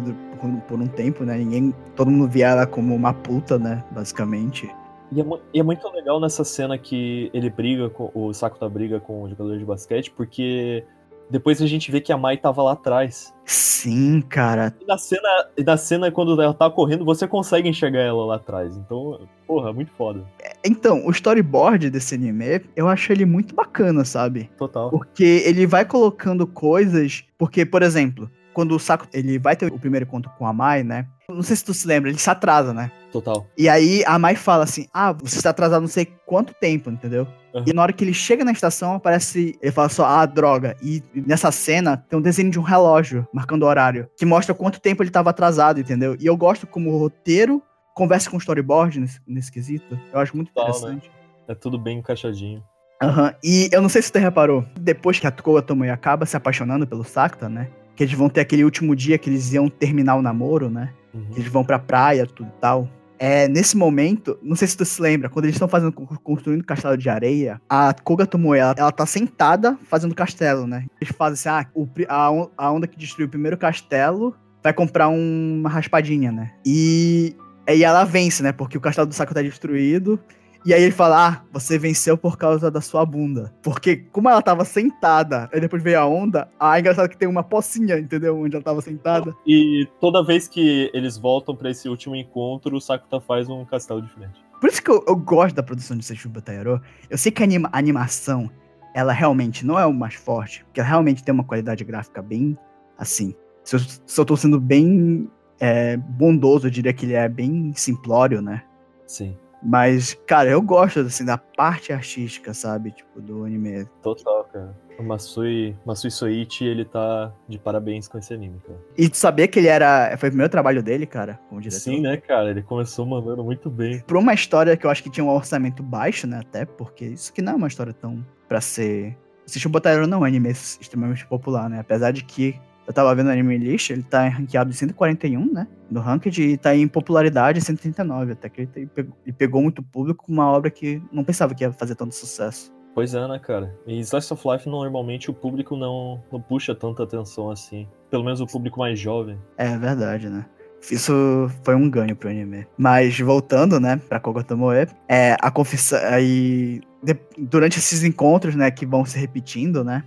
Por um tempo, né? Ninguém. Todo mundo via ela como uma puta, né? Basicamente. E é, e é muito legal nessa cena que ele briga com. O Sakuta briga com o jogador de basquete, porque depois a gente vê que a Mai tava lá atrás. Sim, cara. E na cena, e na cena, quando ela tá correndo, você consegue enxergar ela lá atrás. Então, porra, muito foda. Então, o storyboard desse anime, eu acho ele muito bacana, sabe? Total. Porque ele vai colocando coisas. Porque, por exemplo, quando o Saco ele vai ter o primeiro encontro com a Mai, né? Não sei se tu se lembra, ele se atrasa, né? Total. E aí a Mai fala assim: Ah, você está atrasado não sei quanto tempo, entendeu? Uhum. E na hora que ele chega na estação, aparece. Ele fala só, ah, droga. E nessa cena tem um desenho de um relógio marcando o horário, que mostra quanto tempo ele estava atrasado, entendeu? E eu gosto como o roteiro conversa com o storyboard nesse, nesse quesito. Eu acho muito Total, né? interessante. É tudo bem encaixadinho. Aham. E eu não sei se você reparou, depois que a Koga Tomoe acaba se apaixonando pelo Sakta, né? Que eles vão ter aquele último dia que eles iam terminar o namoro, né? Uhum. eles vão pra praia, tudo e tal. É, nesse momento, não sei se tu se lembra, quando eles estão fazendo, construindo o castelo de areia, a Koga Tomoe, ela, tá sentada fazendo o castelo, né? Eles fazem assim, ah, o a, a onda que destruiu o primeiro castelo vai comprar um- uma raspadinha, né? E aí ela vence, né? Porque o castelo do Saco tá destruído. E aí ele fala, ah, você venceu por causa da sua bunda. Porque como ela tava sentada, aí depois veio a onda, ah, é engraçado que tem uma pocinha, entendeu? Onde ela tava sentada. E toda vez que eles voltam pra esse último encontro, o Sakuta faz um castelo diferente. Por isso que eu, eu gosto da produção de Seishu Bataero. Eu sei que a, anima- a animação, ela realmente não é o mais forte, porque ela realmente tem uma qualidade gráfica bem assim. Se eu, se eu tô sendo bem é, bondoso, eu diria que ele é bem simplório, né? Sim. Mas, cara, eu gosto, assim, da parte artística, sabe? Tipo, do anime. Total, cara. O Masui, Masui Soichi, ele tá de parabéns com esse anime, cara. E tu sabia que ele era. Foi o primeiro trabalho dele, cara, como diretor? Sim, né, cara? Ele começou mandando muito bem. Pra uma história que eu acho que tinha um orçamento baixo, né? Até porque isso que não é uma história tão pra ser. O Botaero não é um anime extremamente popular, né? Apesar de que eu tava vendo o anime list, ele tá rankeado em 141, né? No ranked e tá em popularidade em 139. Até que ele, pegou, ele pegou muito público com uma obra que não pensava que ia fazer tanto sucesso. Pois é, né, cara? E Slice of Life, normalmente, o público não, não puxa tanta atenção assim. Pelo menos o público mais jovem. É verdade, né? Isso foi um ganho pro anime. Mas voltando, né, pra Koga Tomoe, é, a confissão. Aí, de- durante esses encontros, né, que vão se repetindo, né,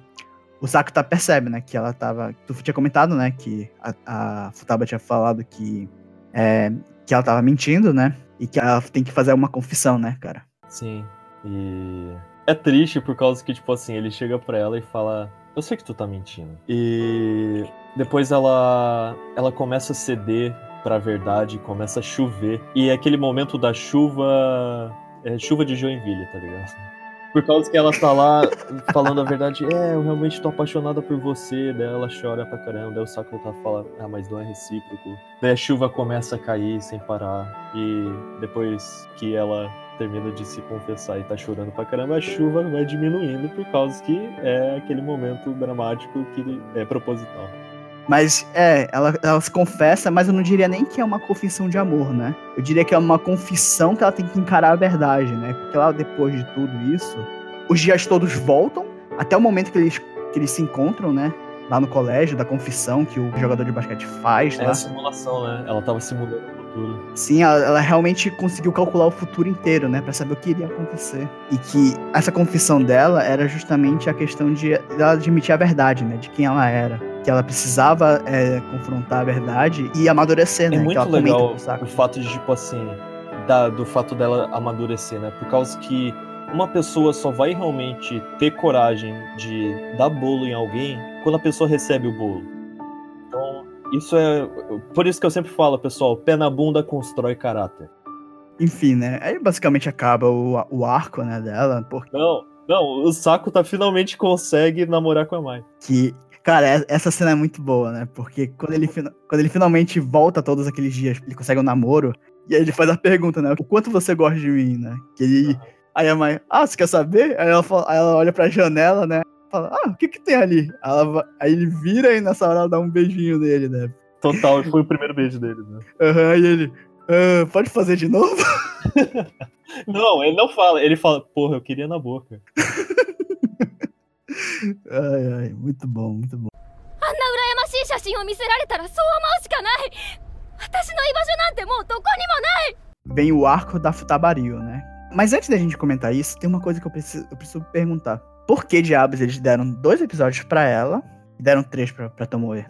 o Sakuta percebe, né, que ela tava. Tu tinha comentado, né, que a, a Futaba tinha falado que. é, que ela tava mentindo, né, e que ela tem que fazer uma confissão, né, cara. Sim. E é triste por causa que, tipo assim, ele chega pra ela e fala: Eu sei que tu tá mentindo. E depois ela, ela começa a ceder pra verdade, começa a chover. E é aquele momento da chuva. É chuva de Joinville, tá ligado? Por causa que ela tá lá falando a verdade, é, eu realmente tô apaixonada por você. Daí ela chora pra caramba. Daí o Sakura tá fala, ah, mas não é recíproco. Daí a chuva começa a cair sem parar. E depois que ela termina de se confessar e tá chorando pra caramba, a chuva vai diminuindo por causa que é aquele momento dramático que é proposital. Mas é, ela, ela se confessa, mas eu não diria nem que é uma confissão de amor, né? Eu diria que é uma confissão que ela tem que encarar a verdade, né? Porque ela, depois de tudo isso, os dias todos voltam, até o momento que eles, que eles se encontram, né? Lá no colégio, da confissão que o jogador de basquete faz É lá. a simulação, né? Ela tava simulando o futuro. Sim, ela, ela realmente conseguiu calcular o futuro inteiro, né? Pra saber o que iria acontecer. E que essa confissão dela era justamente a questão de ela admitir a verdade, né? De quem ela era. Que ela precisava é, confrontar a verdade e amadurecer, né? É que muito comenta legal o fato de, tipo assim, da- do fato dela amadurecer, né? Por causa que uma pessoa só vai realmente ter coragem de dar bolo em alguém quando a pessoa recebe o bolo. Então, isso é. Por isso que eu sempre falo, pessoal, pé na bunda constrói caráter. Enfim, né? Aí basicamente acaba o, o arco, né, dela, porque Não, não, o Saco tá finalmente consegue namorar com a Mai. Cara, é- essa cena é muito boa, né? Porque quando ele, quando ele finalmente volta todos aqueles dias, ele consegue um namoro, e aí ele faz a pergunta, né? O quanto você gosta de mim, né? Que ele. Aí a mãe, ah, você quer saber? Aí ela, fala- aí ela olha pra janela, né? fala, ah, o que que tem ali? Ela va- aí ele vira e nessa hora ela dá um beijinho nele, né? Total, foi o primeiro beijo dele, né? Aham, e ele, "Ah, pode fazer de novo? Não, ele não fala, ele fala, porra, eu queria na boca. Ai, ai, muito bom, muito bom. あんな羨ましい写真を見せられたらそう思うしかない私の居場所なんてもうどこにもない Vem o arco da Futabario, né? Mas antes da gente comentar isso, tem uma coisa que eu preciso, eu preciso perguntar. Por que diabos eles deram dois episódios pra ela e deram três pra, pra Tomoe?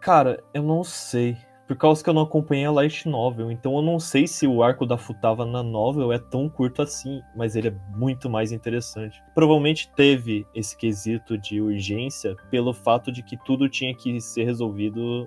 Cara, eu não sei. Por causa que eu não acompanhei a Light Novel, então eu não sei se o arco da Futaba na novel é tão curto assim, mas ele é muito mais interessante. Provavelmente teve esse quesito de urgência pelo fato de que tudo tinha que ser resolvido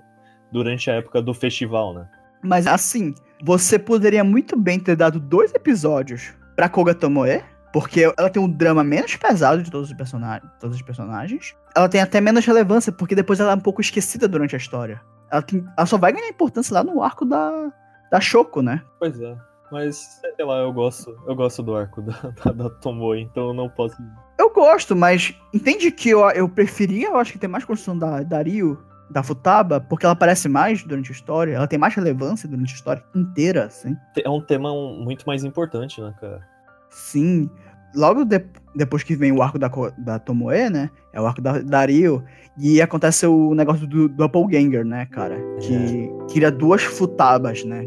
durante a época do festival, né? Mas assim, você poderia muito bem ter dado dois episódios pra Koga Tomoe, porque ela tem um drama menos pesado de todos os, personagens, todos os personagens. Ela tem até menos relevância, porque depois ela é um pouco esquecida durante a história. Ela, tem- ela só vai ganhar importância lá no arco da, da Shoko, né? Pois é. Mas, sei lá, eu gosto, eu gosto do arco da, da, da Tomoe, então eu não posso. Eu gosto, mas entende que eu, eu preferia, eu acho que tem mais construção da, da Ryu, da Futaba, porque ela aparece mais durante a história, ela tem mais relevância durante a história inteira, assim. É um tema muito mais importante, né, cara? Sim. Logo de- depois que vem o arco da, da Tomoe, né? É o arco da, da Ryu. E acontece o negócio do Doppelganger, né, cara? Que cria duas futabas, né?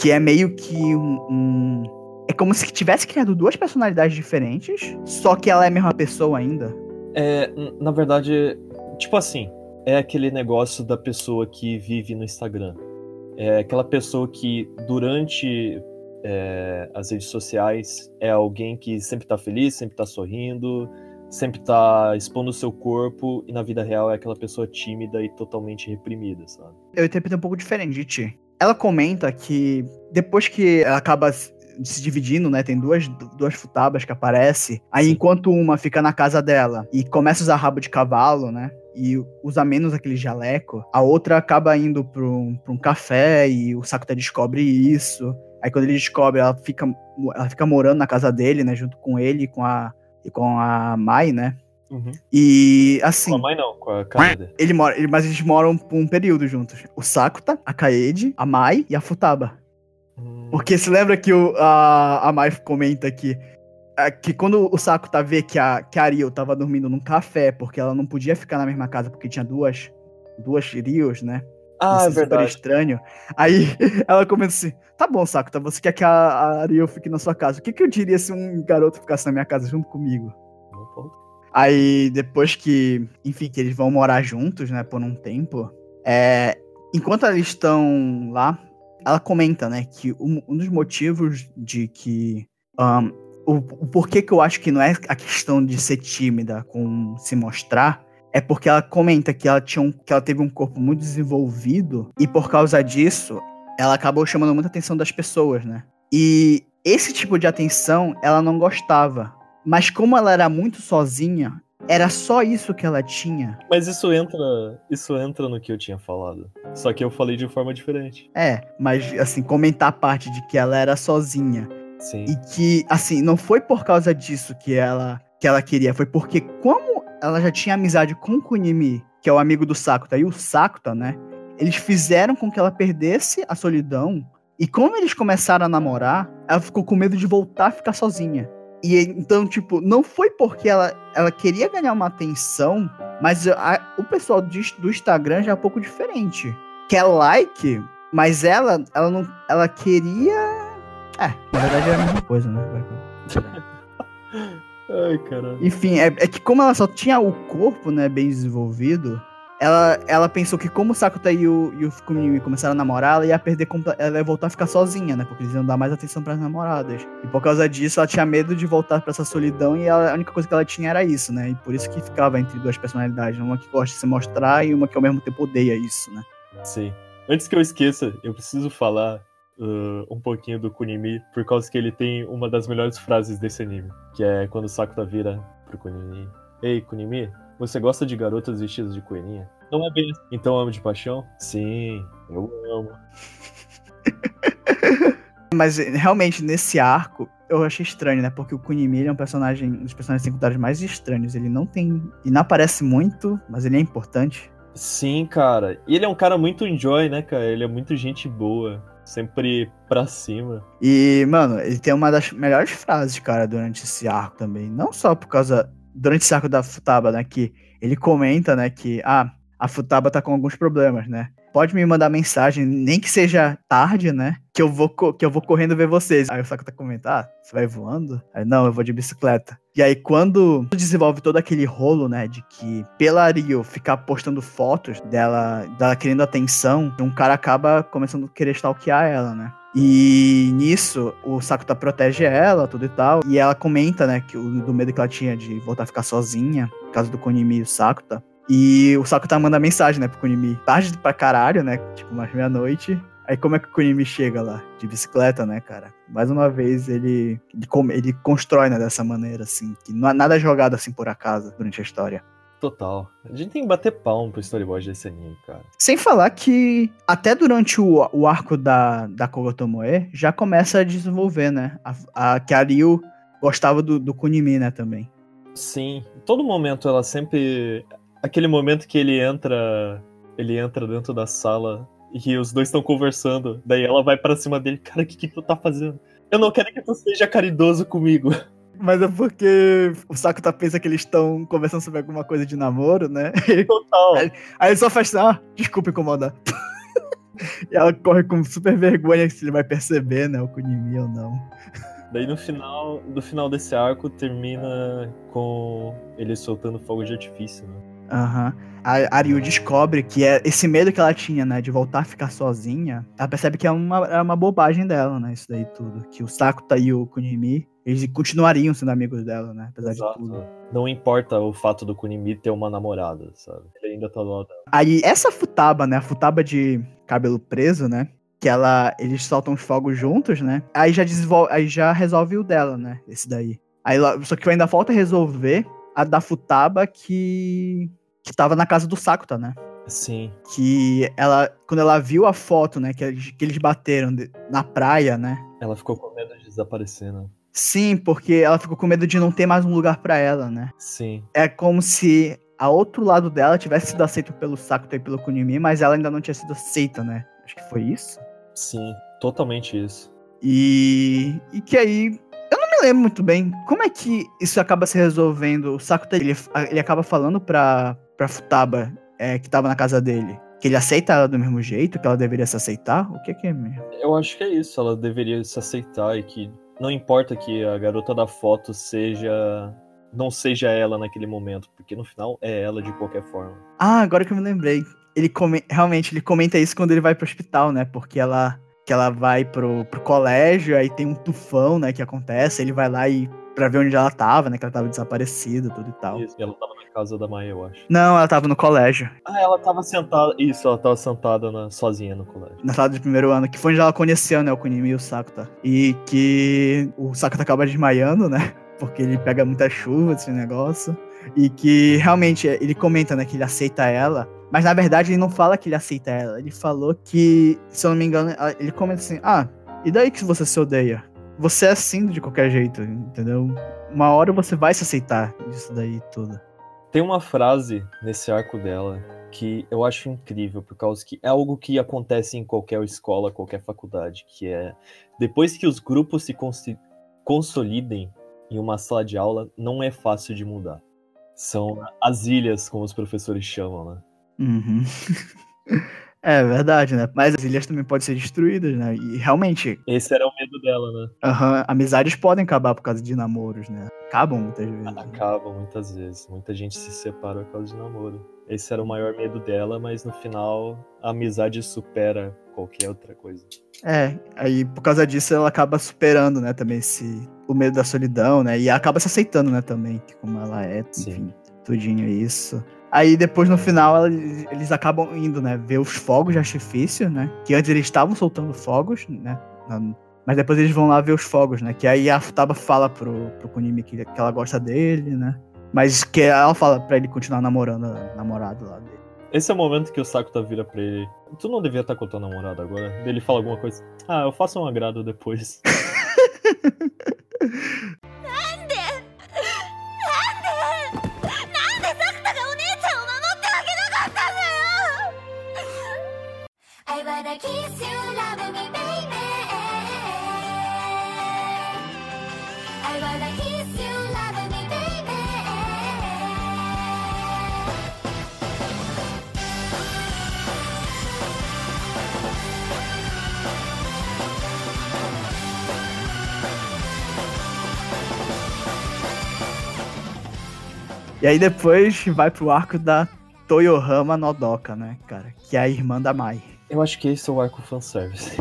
Que é meio que um. um- É como se tivesse criado duas personalidades diferentes, só que ela é a mesma pessoa ainda. É, na verdade, tipo assim, é aquele negócio da pessoa que vive no Instagram. É aquela pessoa que durante é, as redes sociais é alguém que sempre tá feliz, sempre tá sorrindo, sempre tá expondo o seu corpo, e na vida real é aquela pessoa tímida e totalmente reprimida, sabe? Eu interpreto um pouco diferente de ti. Ela comenta que depois que ela acaba se dividindo, né? Tem duas, duas futabas que aparecem. Aí, Sim. enquanto uma fica na casa dela e começa a usar rabo de cavalo, né? E usa menos aquele jaleco, a outra acaba indo pra um, pra um café e o Sakuta descobre isso. Aí, quando ele descobre, ela fica, ela fica morando na casa dele, né? Junto com ele e com a, e com a Mai, né? Uhum. E Com assim. a mãe não, com a Kaneda. Ele mora, ele- mas eles moram por um período juntos. O Sakuta, a Kaede, a Mai e a Futaba. Hum, Porque se lembra que o, a, a Mai comenta que, é, que quando o Sakuta vê que a, que a Ryo tava dormindo num café, porque ela não podia ficar na mesma casa porque tinha duas, duas Ryos, né? Ah, é super verdade. estranho. Aí ela comenta assim: tá bom, Sakuta, você quer que a, a Ryo fique na sua casa. O que, que eu diria se um garoto ficasse na minha casa junto comigo? Aí, depois que, enfim, que eles vão morar juntos, né, por um tempo, é, enquanto eles estão lá, ela comenta, né, que um, um dos motivos de que. ahn, o, o porquê que eu acho que não é a questão de ser tímida com se mostrar, é porque ela comenta que ela, tinha um, que ela teve um corpo muito desenvolvido e por causa disso, ela acabou chamando muita atenção das pessoas, né? E esse tipo de atenção ela não gostava. Mas como ela era muito sozinha, era só isso que ela tinha. Mas isso entra, isso entra no que eu tinha falado. Só que eu falei de forma diferente. É, mas assim, comentar a parte de que ela era sozinha Sim. e que assim, não foi por causa disso que ela que ela queria, foi porque como ela já tinha amizade com o Kunimi, que é o amigo do Sakuta, e o Sakuta, né? Eles fizeram com que ela perdesse a solidão. E como eles começaram a namorar, ela ficou com medo de voltar a ficar sozinha. E então, tipo, não foi porque ela, ela queria ganhar uma atenção, mas a- o pessoal de- do Instagram já é um pouco diferente. Quer like, mas ela, ela não, ela queria. É, na verdade é a mesma coisa, né? Ai, caralho. Enfim, é, é que como ela só tinha o corpo, né, bem desenvolvido, ela, ela pensou que como o Sakuta e o, e o Fukumimi começaram a namorar, ela ia perder, ela ia voltar a ficar sozinha, né, porque eles iam dar mais atenção pras namoradas. E por causa disso, ela tinha medo de voltar pra essa solidão e ela- a única coisa que ela tinha era isso, né, e por isso que ficava entre duas personalidades, uma que gosta de se mostrar e uma que ao mesmo tempo odeia isso, né. Sim. Antes que eu esqueça, eu preciso falar uh, um pouquinho do Kunimi, por causa que ele tem uma das melhores frases desse anime, que é quando o Sakuta vira pro Kunimi. Ei, Kunimi, você gosta de garotas vestidas de coelhinha? Não é bem assim. Então amo de paixão? Sim, eu amo. Mas realmente, nesse arco, eu achei estranho, né? Porque o Kunimi é um personagem, um dos personagens secundários mais estranhos. Ele não tem. Ele não aparece muito, mas ele é importante. Sim, cara. E ele é um cara muito enjoy, né, cara? Ele é muito gente boa. Sempre pra cima. E, mano, ele tem uma das melhores frases, cara, durante esse arco também. Não só por causa. Durante esse arco da Futaba, né? Que ele comenta, né, que. Ah, a Futaba tá com alguns problemas, né? Pode me mandar mensagem, nem que seja tarde, né? Que eu vou, que eu vou correndo ver vocês. Aí o Sakata comenta, ah, você vai voando? Aí, não, eu vou de bicicleta. E aí, quando desenvolve todo aquele rolo, né, de que pela Rio ficar postando fotos dela, dela querendo atenção, um cara acaba começando a querer stalkear ela, né? E nisso, o Sakuta protege ela, tudo e tal. E ela comenta, né, que o, do medo que ela tinha de voltar a ficar sozinha, por causa do Konimi e o Sakuta. E o Sakuta manda mensagem, né, pro Kunimi. Tarde pra caralho, né? Tipo, umas meia-noite. Aí como é que o Kunimi chega lá? De bicicleta, né, cara? Mais uma vez, ele, ele, ele constrói, né, dessa maneira, assim. Que não é nada jogado assim por acaso durante a história. Total. A gente tem que bater palmo pro storyboard desse anime, cara. Sem falar que até durante o, o arco da, da Kogotomoe já começa a desenvolver, né? A, a, que a Ryu gostava do, do Kunimi, né, também. Sim. Todo momento ela sempre. Aquele momento que ele entra. Ele entra dentro da sala e os dois estão conversando. Daí ela vai pra cima dele. Cara, o que, que tu tá fazendo? Eu não quero que tu seja caridoso comigo. Mas é porque o Sakuta pensa que eles estão conversando sobre alguma coisa de namoro, né? Total. Aí ele só faz assim, ah, desculpa incomodar. e ela corre com super vergonha se ele vai perceber, né, o Kunimi ou não. Daí no final, no final desse arco termina com ele soltando fogo de artifício, né? Aham. A Ariu descobre que é esse medo que ela tinha, né, de voltar a ficar sozinha. Ela percebe que é uma, é uma bobagem dela, né, isso daí tudo. Que o Sakuta e o Kunimi, eles continuariam sendo amigos dela, né, apesar de tudo. Exato. Não importa o fato do Kunimi ter uma namorada, sabe? Ele ainda tá do dela. Aí, essa Futaba, né? A Futaba de cabelo preso, né? Que ela. Eles soltam os fogos juntos, né? Aí já desenvolve. Aí já resolve o dela, né? Esse daí. Aí, só que ainda falta resolver a da Futaba que. Que tava na casa do Sakuta, né? Sim. Que ela. Quando ela viu a foto, né? Que eles, que eles bateram de- na praia, né? Ela ficou com medo de desaparecer, né? Sim, porque ela ficou com medo de não ter mais um lugar pra ela, né? Sim. É como se a outro lado dela tivesse sido aceito pelo Sakuta e pelo Kunimi, mas ela ainda não tinha sido aceita, né? Acho que foi isso. Sim. Totalmente isso. E, e que aí. Eu não me lembro muito bem. Como é que isso acaba se resolvendo? O Sakuta ele, ele acaba falando pra, pra Futaba é, que tava na casa dele. Que ele aceita ela do mesmo jeito, que ela deveria se aceitar? O que, que é mesmo? Eu acho que é isso. Ela deveria se aceitar e que não importa que a garota da foto seja. Não seja ela naquele momento, porque no final é ela de qualquer forma. Ah, agora que eu me lembrei. Ele come- realmente ele comenta isso quando ele vai pro hospital, né? Porque ela que ela vai pro, pro colégio, aí tem um tufão, né, que acontece, ele vai lá e pra ver onde ela tava, né, que ela tava desaparecida, tudo e tal. Isso. E ela tava na casa da Maia, eu acho. Não, ela tava no colégio, Ah, ela tava sentada. Isso, ela tava sentada na- sozinha no colégio. na sala de primeiro ano, que foi onde ela conheceu, né, o Kunimi e o Sakuta. E que o Sakuta acaba desmaiando, né, porque ele pega muita chuva, esse negócio. E que realmente ele comenta, né, que ele aceita ela. Mas na verdade ele não fala que ele aceita ela. Ele falou que, se eu não me engano, ele comenta assim: Ah, e daí que você se odeia? Você é assim de qualquer jeito, entendeu? Uma hora você vai se aceitar disso daí tudo. Tem uma frase nesse arco dela que eu acho incrível, por causa que é algo que acontece em qualquer escola, qualquer faculdade, que é depois que os grupos se consolidem em uma sala de aula, não é fácil de mudar. São as ilhas, como os professores chamam, né? Uhum. é verdade, né? Mas as ilhas também podem ser destruídas, né? E realmente, Esse era o medo dela, né? aham, amizades podem acabar por causa de namoros, né? Acabam muitas vezes. né? Acaba muitas vezes. Muita gente se separa por causa de namoro. Esse era o maior medo dela, mas no final a amizade supera qualquer outra coisa. É, aí por causa disso ela acaba superando, né, também esse o medo da solidão, né? E acaba se aceitando, né, também, como ela é, Sim. enfim, tudinho isso. Aí depois no final eles acabam indo, né, ver os fogos de artifício, né? Que antes eles estavam soltando fogos, né? Mas depois eles vão lá ver os fogos, né? Que aí a Futaba fala pro, pro Kunimi que, que ela gosta dele, né? Mas que ela fala pra ele continuar namorando a namorada lá dele. Esse é o momento que o Sakuta vira pra ele. Tu não devia estar com tua namorada agora? Ele fala alguma coisa. Ah, eu faço um agrado depois. I wanna kiss you, love me, baby I wanna kiss you, love me, baby い E aí depois vai pro arco da Toyohama Nodoka, né, cara? Que é a irmã da Mai. Eu acho que esse é o arco fanservice.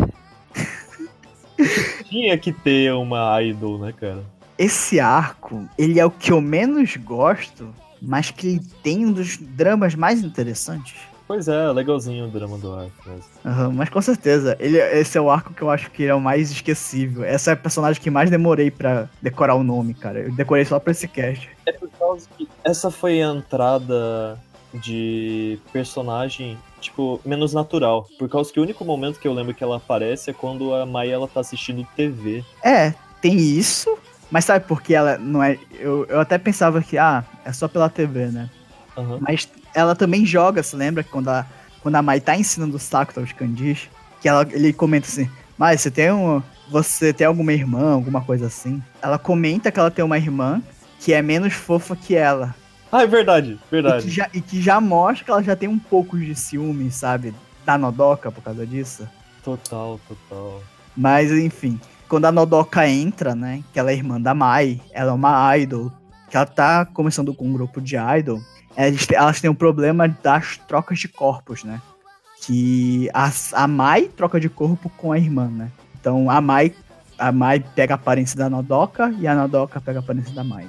Tinha que ter uma idol, né, cara? Esse arco, ele é o que eu menos gosto, mas que ele tem um dos dramas mais interessantes. Pois é, legalzinho o drama do arco. Mas... Aham, mas com certeza, ele, esse é o arco que eu acho que é o mais esquecível. Essa é a personagem que mais demorei pra decorar o nome, cara. Eu decorei só pra esse cast. É por causa que essa foi a entrada de personagem, tipo, menos natural. Por causa que o único momento que eu lembro que ela aparece é quando a Mai ela tá assistindo TV. É, tem isso, mas sabe por que ela não é. Eu, eu até pensava que, ah, é só pela TV, né? Aham. Mas ela também joga, se lembra? Quando a, quando a Mai tá ensinando o Sakuta os kanjis, que ela, ele comenta assim, Mai, você tem um. Você tem alguma irmã, alguma coisa assim? Ela comenta que ela tem uma irmã que é menos fofa que ela. Ah, é verdade, E que, verdade. já, e que já mostra que ela já tem um pouco de ciúme, sabe? Da Nodoka por causa disso. Total, total. Mas, enfim, quando a Nodoka entra, né? Que ela é irmã da Mai, ela é uma idol, que ela tá começando com um grupo de idol, elas, elas têm um problema das trocas de corpos, né? Que a, a Mai troca de corpo com a irmã, né? Então a Mai, a Mai pega a aparência da Nodoka e a Nodoka pega a aparência da Mai.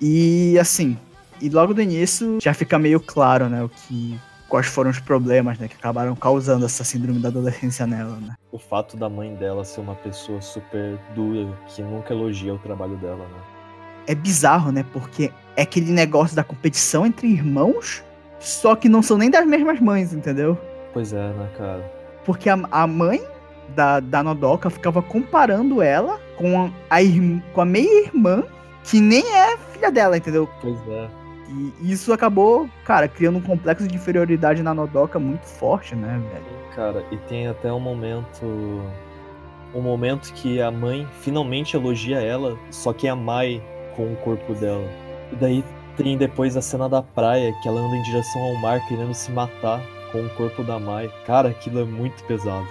E assim, e logo do início já fica meio claro, né? O que. Quais foram os problemas, né? Que acabaram causando essa síndrome da adolescência nela, né? O fato da mãe dela ser uma pessoa super dura, que nunca elogia o trabalho dela, né? é bizarro, né? Porque é aquele negócio da competição entre irmãos, só que não são nem das mesmas mães, entendeu? Pois é, né, cara? Porque a, a mãe da, da Nodoka ficava comparando ela com a, a com a meia-irmã, que nem é filha dela, entendeu? Pois é. E isso acabou, cara, criando um complexo de inferioridade na Nodoka muito forte, né, velho? Cara, e tem até um momento. Um momento que a mãe finalmente elogia ela, só que é a Mai com o corpo dela. E daí tem depois a cena da praia, que ela anda em direção ao mar querendo se matar com o corpo da Mai. Cara, aquilo é muito pesado.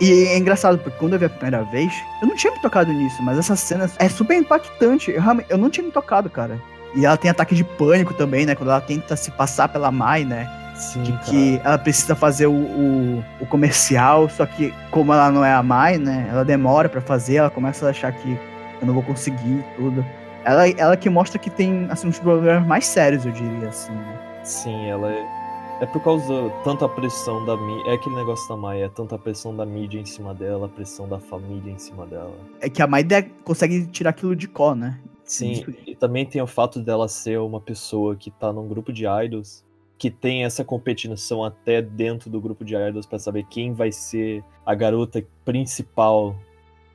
E é engraçado, porque quando eu vi a primeira vez, eu não tinha me tocado nisso, mas essa cena é super impactante. Eu, eu não tinha me tocado, cara. E ela tem ataque de pânico também, né? Quando ela tenta se passar pela Mai, né? Sim, De cara. que ela precisa fazer o, o, o comercial, só que como ela não é a Mai, né? Ela demora pra fazer, ela começa a achar que eu não vou conseguir tudo. Ela, ela que mostra que tem, assim, uns problemas mais sérios, eu diria, assim, né? Sim, ela é. É por causa tanto a pressão da mídia. É aquele negócio da Mai, é tanto a pressão da mídia em cima dela, a pressão da família em cima dela. É que a Mai consegue tirar aquilo de có, né? Sim, e também tem o fato dela ser uma pessoa que tá num grupo de idols, que tem essa competição até dentro do grupo de idols pra saber quem vai ser a garota principal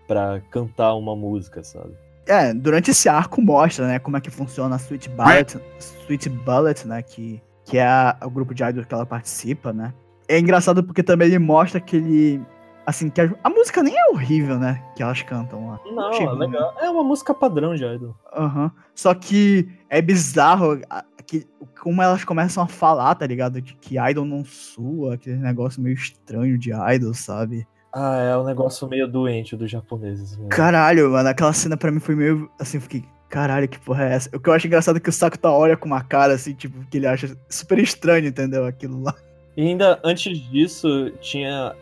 pra cantar uma música, sabe? É, durante esse arco mostra, né, como é que funciona a Sweet Bullet, Sweet Bullet, né, que, que é a- o grupo de idols que ela participa, né. É engraçado porque também ele mostra que ele, assim, que a, a música nem é horrível, né, que elas cantam lá. Não, Achei é ruim. legal. É uma música padrão de idol. Aham. Só que é bizarro que, como elas começam a falar, tá ligado, de que idol não sua, aquele negócio meio estranho de idol, sabe. Ah, é um negócio meio doente dos japoneses mesmo. Caralho, mano, aquela cena pra mim foi meio assim, eu fiquei, caralho, que porra é essa? O que eu acho engraçado é que o Sakuta olha com uma cara assim, tipo, que ele acha super estranho, entendeu? Aquilo lá. E ainda antes disso, tinha.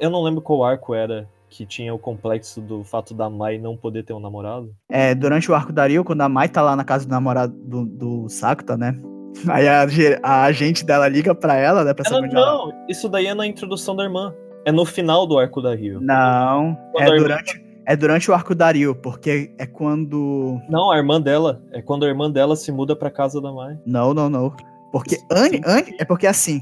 Eu não lembro qual arco era que tinha o complexo do fato da Mai não poder ter um namorado. É, durante o arco da Rio, quando a Mai tá lá na casa do namorado do, do Sakuta, né? Aí a, a agente dela liga pra ela, né, pra Ela, saber onde ela... não, isso daí é na introdução da irmã. É no final do arco da Rio. Não, Quando é a irmã- durante, é durante o arco da Rio, porque é quando... Não, a irmã dela. É quando a irmã dela se muda pra casa da Mai. Não, não, não. Porque an- an- é porque assim,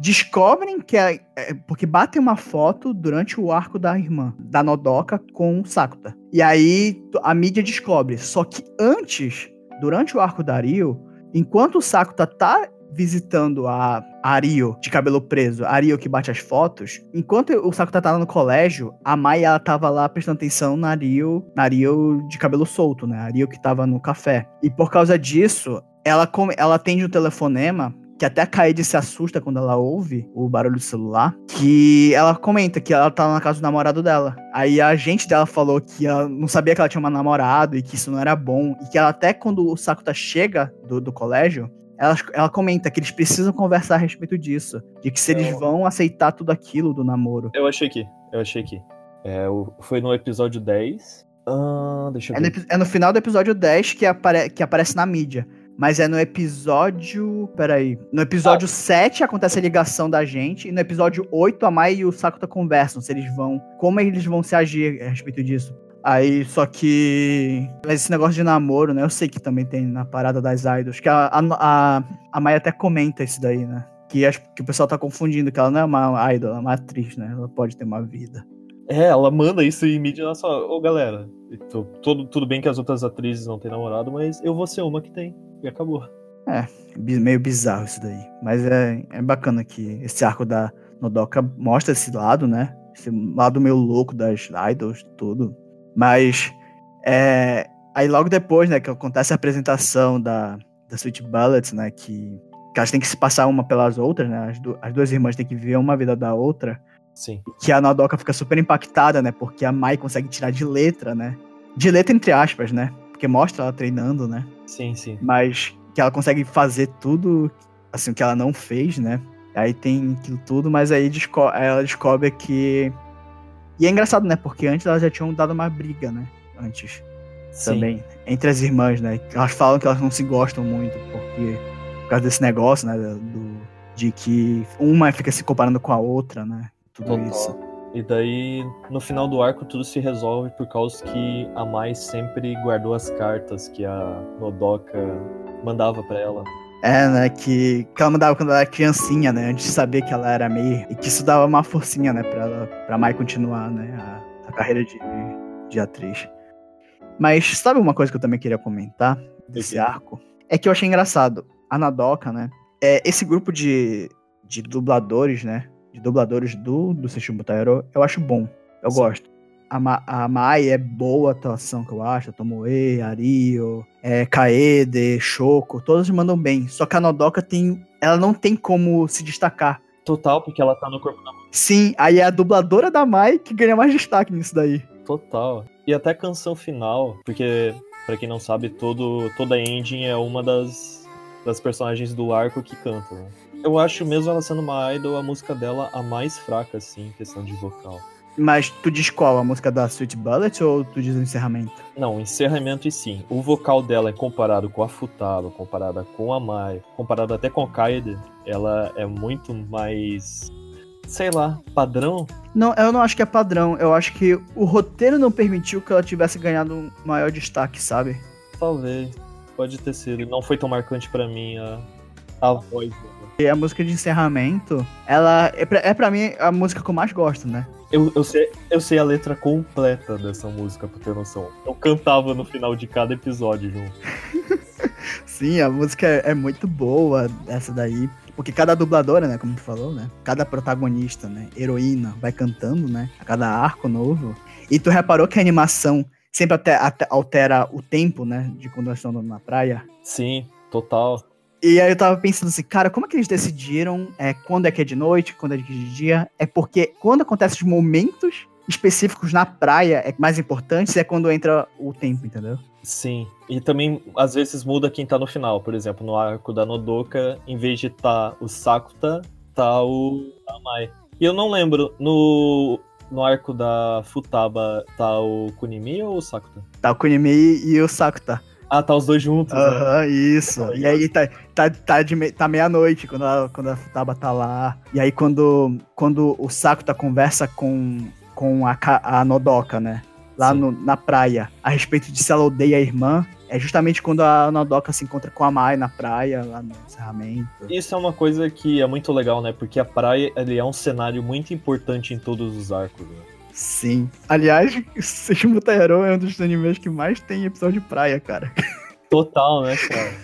descobrem que é, é porque batem uma foto durante o arco da irmã, da Nodoka com o Sakuta. E aí a mídia descobre. Só que antes, durante o arco da Rio, enquanto o Sakuta tá visitando a a Rio de cabelo preso, a Rio que bate as fotos, enquanto o Sakuta tá lá no colégio, a Mai ela tava lá prestando atenção na Rio, na Rio de cabelo solto, né? A Rio que tava no café. E por causa disso, ela, come- ela atende um telefonema que até a Kaede se assusta quando ela ouve o barulho do celular, que ela comenta que ela tá na casa do namorado dela. Aí a agente dela falou que ela não sabia que ela tinha um namorado e que isso não era bom, e que ela até quando o Sakuta chega do, do colégio, ela, ela comenta que eles precisam conversar a respeito disso, de que se eles Eu- vão aceitar tudo aquilo do namoro. Eu achei aqui, eu achei aqui. É, foi no episódio 10. Ah, deixa eu É no, ver. epi- é no final do episódio 10 que, apare- que aparece na mídia. Mas é no episódio. Peraí. No episódio 7 acontece a ligação da gente. E no episódio 8 a Mai e o Sakuta conversam. Se eles vão. Como eles vão se agir a respeito disso. Aí, só que. Mas esse negócio de namoro, né? Eu sei que também tem na parada das idols. Que a, a, a, Mai até comenta isso daí, né? Que, acho que o pessoal tá confundindo, que ela não é uma idol, ela é uma atriz, né? Ela pode ter uma vida. É, ela manda isso em mídia na sua. Ô, galera, então, tudo, tudo bem que as outras atrizes não têm namorado, mas eu vou ser uma que tem. E acabou. Bi- meio bizarro isso daí. Mas é, é bacana que esse arco da Nodoka mostra esse lado, né? Esse lado meio louco das idols, tudo. Mas é, aí logo depois, né, que acontece a apresentação da, da Sweet Bullets, né? Que, que elas têm que se passar uma pelas outras, né? As, du- as duas irmãs têm que ver uma vida da outra. Sim. Que a Nodoka fica super impactada, né? Porque a Mai consegue tirar de letra, né? De letra entre aspas, né? Porque mostra ela treinando, né? Sim, sim. mas que ela consegue fazer tudo assim o que ela não fez, né? Aí tem aquilo tudo, mas aí desco- ela descobre que e é engraçado, né? Porque antes elas já tinham dado uma briga, né? Antes Sim. também entre as irmãs, né? Elas falam que elas não se gostam muito porque por causa desse negócio, né? Do, de que uma fica se comparando com a outra, né? Tudo Total. isso. E daí, no final do arco, tudo se resolve por causa que a Mai sempre guardou as cartas que a Nodoka mandava pra ela. É, né? Que, que ela mandava quando ela era criancinha, né? Antes de saber que ela era meio. E que isso dava uma forcinha, né? Pra, ela, pra Mai continuar, né? A, a carreira de, de atriz. Mas sabe uma coisa que eu também queria comentar desse arco? É que eu achei engraçado. A Nadoka, né? É, esse grupo de, de dubladores, né? De dubladores do, do Seishun Butaero, eu acho bom. Eu Sim. gosto. A, Ma, a Mai é boa atuação que eu acho. A Tomoe, Ario, é, Kaede, Shoko, todas mandam bem. Só que a Nodoka tem. Ela não tem como se destacar. Total, porque ela tá no corpo da Sim, aí é a dubladora da Mai que ganha mais destaque nisso daí. Total. E até a canção final, porque, pra quem não sabe, todo, toda engine é uma das, das personagens do arco que canta, né? Eu acho, mesmo ela sendo uma idol, a música dela a mais fraca, assim, em questão de vocal. Mas tu diz qual? A música da Sweet Bullet ou tu diz o encerramento? Não, o encerramento e sim. O vocal dela é comparado com a Futaba, comparada com a Mai, comparado até com a Kaede, ela é muito mais, sei lá, padrão. Não, eu não acho que é padrão. Eu acho que o roteiro não permitiu que ela tivesse ganhado um maior destaque, sabe? Talvez, pode ter sido. Não foi tão marcante pra mim a, a voz dela. E a música de encerramento, ela é pra, é pra mim a música que eu mais gosto, né? Eu, eu, sei, eu sei a letra completa dessa música, pra ter noção. Eu cantava no final de cada episódio junto. Sim, a música é, é muito boa, essa daí. Porque cada dubladora, né, como tu falou, né? Cada protagonista, né? Heroína, vai cantando, né? A cada arco novo. E tu reparou que a animação sempre altera o tempo, né? De quando elas estão andando na praia. Sim, total. E aí eu tava pensando assim, cara, como é que eles decidiram é, quando é que é de noite, quando é de dia? É porque quando acontecem os momentos específicos na praia é mais importante é quando entra o tempo, entendeu? Sim. E também, às vezes, muda quem tá no final. Por exemplo, no arco da Nodoka, em vez de tá o Sakuta, tá o Amai. E eu não lembro, no, no arco da Futaba, tá o Kunimi ou o Sakuta? Tá o Kunimi e o Sakuta. Ah, tá os dois juntos, né? Aham, isso. Tá E aí tá, tá, tá, de tá meia-noite quando a, quando a Futaba tá lá. E aí quando, quando o Sakuta conversa com, com a, a Nodoka, né? Lá no- na praia, a respeito de se ela odeia a irmã, É justamente quando a Nodoka se encontra com a Mai na praia, lá no encerramento. Isso é uma coisa que é muito legal, né? Porque a praia ele é um cenário muito importante em todos os arcos. Né? Sim. Aliás, Seishimo Hero é um dos animes que mais tem episódio de praia, cara. Total, né, cara?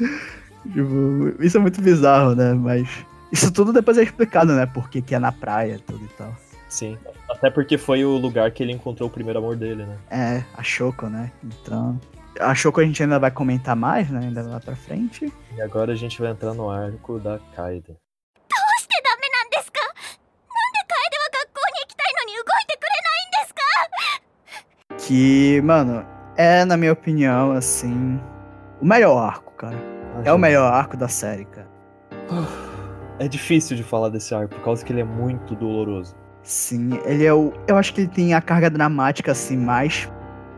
tipo, isso é muito bizarro, né? Mas isso tudo depois é explicado, né? Por que, que é na praia tudo e tal. Sim. Até porque foi o lugar que ele encontrou o primeiro amor dele, né? É, a Shoko, né? Então. A Shoko a gente ainda vai comentar mais, né? Ainda lá pra frente. E agora a gente vai entrar no arco da Kaida. Que, mano, é, na minha opinião, assim. O melhor arco, cara. É o melhor arco da série, cara. É difícil de falar desse arco, por causa que ele é muito doloroso. Sim, ele é o. Eu acho que ele tem a carga dramática, assim, mais.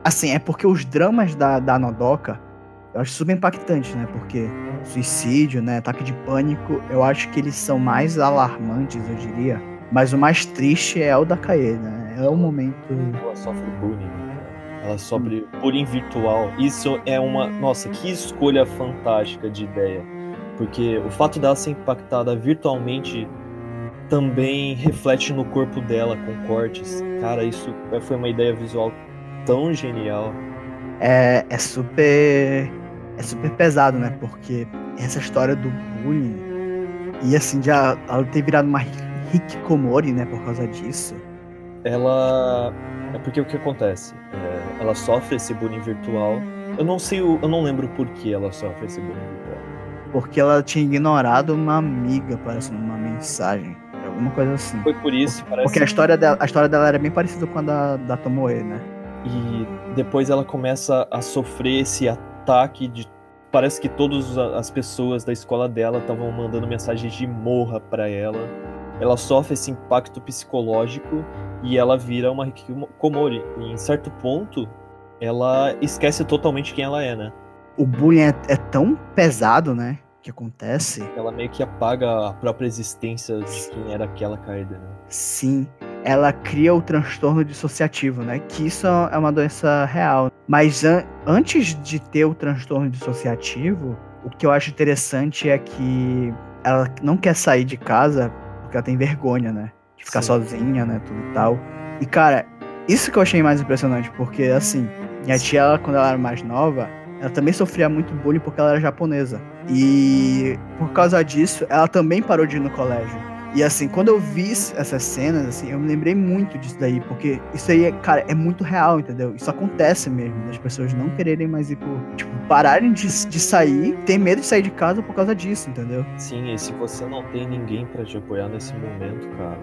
Assim, é porque os dramas da, da Nodoka eu acho super impactante, né? Porque suicídio, né? Ataque de pânico, eu acho que eles são mais alarmantes, eu diria. Mas o mais triste é o da Kae, né? É o momento. Ela sofre bullying, né? Ela sofre bullying virtual. Isso é uma. Nossa, que escolha fantástica de ideia. Porque o fato dela ser impactada virtualmente também reflete no corpo dela com cortes. Cara, isso foi uma ideia visual tão genial. É, é super. É super pesado, né? Porque essa história do bullying. E assim, já ela ter virado uma hikikomori, né? Por causa disso. Ela. É porque o que acontece? É, ela sofre esse bullying virtual. Eu não sei, o- eu não lembro por que ela sofre esse bullying virtual. Porque ela tinha ignorado uma amiga, parece, numa mensagem. Alguma coisa assim. Foi por isso, parece. Porque a história dela, a história dela era bem parecida com a da, da Tomoe, né? E depois ela começa a sofrer esse ataque de. Parece que todas as pessoas da escola dela estavam mandando mensagens de morra pra ela. Ela sofre esse impacto psicológico e ela vira uma hikikomori. E em certo ponto, ela esquece totalmente quem ela é, né? O bullying é, é tão pesado, né? Que acontece. Ela meio que apaga a própria existência de quem era aquela Kaede, né? Sim, ela cria o transtorno dissociativo, né? Que isso é uma doença real. Mas an- antes de ter o transtorno dissociativo, o que eu acho interessante é que ela não quer sair de casa porque ela tem vergonha, né? De ficar Sim. sozinha, né? Tudo e tal. E, cara, isso que eu achei mais impressionante, porque, assim, minha tia, ela, quando ela era mais nova, ela também sofria muito bullying porque ela era japonesa. E por causa disso, ela também parou de ir no colégio. E assim, quando eu vi essas cenas, assim, eu me lembrei muito disso daí, porque isso aí, é, cara, é muito real, entendeu? Isso acontece mesmo, das pessoas não quererem mais ir por. Tipo, pararem de, de sair, ter medo de sair de casa por causa disso, entendeu? Sim, e se você não tem ninguém pra te apoiar nesse momento, cara,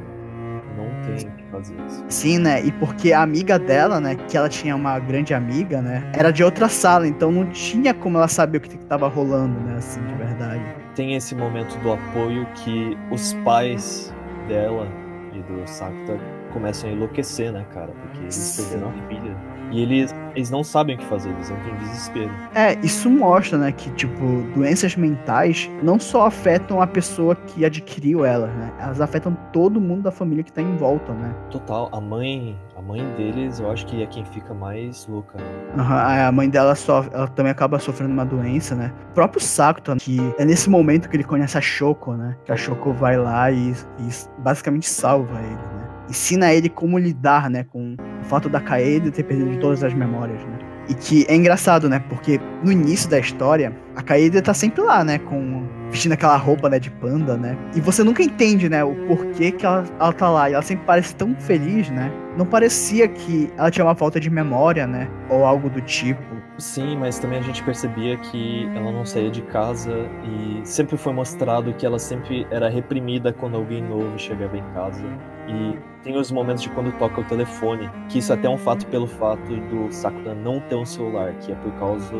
não tem o que fazer isso. Sim, né? E porque a amiga dela, né, que ela tinha uma grande amiga, né, era de outra sala, então não tinha como ela saber o que, que tava rolando, né, assim, de verdade. Tem esse momento do apoio que os pais dela e do Sakuta começam a enlouquecer, né, cara? Porque eles perderam a filha. E eles, eles não sabem o que fazer, eles entram em desespero. É, isso mostra, né, que, tipo, doenças mentais não só afetam a pessoa que adquiriu elas, né? Elas afetam todo mundo da família que tá em volta, né? Total, a mãe, a mãe deles, eu acho que é quem fica mais louca. Né? Aham, a mãe dela sofre, ela também acaba sofrendo uma doença, né? O próprio Sakuta, que é nesse momento que ele conhece a Shoko, né? Que a Shoko vai lá e, e basicamente salva ele, né? Ensina ele como lidar, né? Com o fato da Kaede ter perdido todas as memórias, né? E que é engraçado, né? Porque no início da história, a Kaede tá sempre lá, né? Com vestindo aquela roupa, né? De panda, né? E você nunca entende, né? O porquê que ela, ela tá lá. E ela sempre parece tão feliz, né? Não parecia que ela tinha uma falta de memória, né? Ou algo do tipo. Sim, mas também a gente percebia que ela não saía de casa e sempre foi mostrado que ela sempre era reprimida quando alguém novo chegava em casa. E tem os momentos de quando toca o telefone, que isso até é um fato pelo fato do Sakura não ter um celular, que é por causa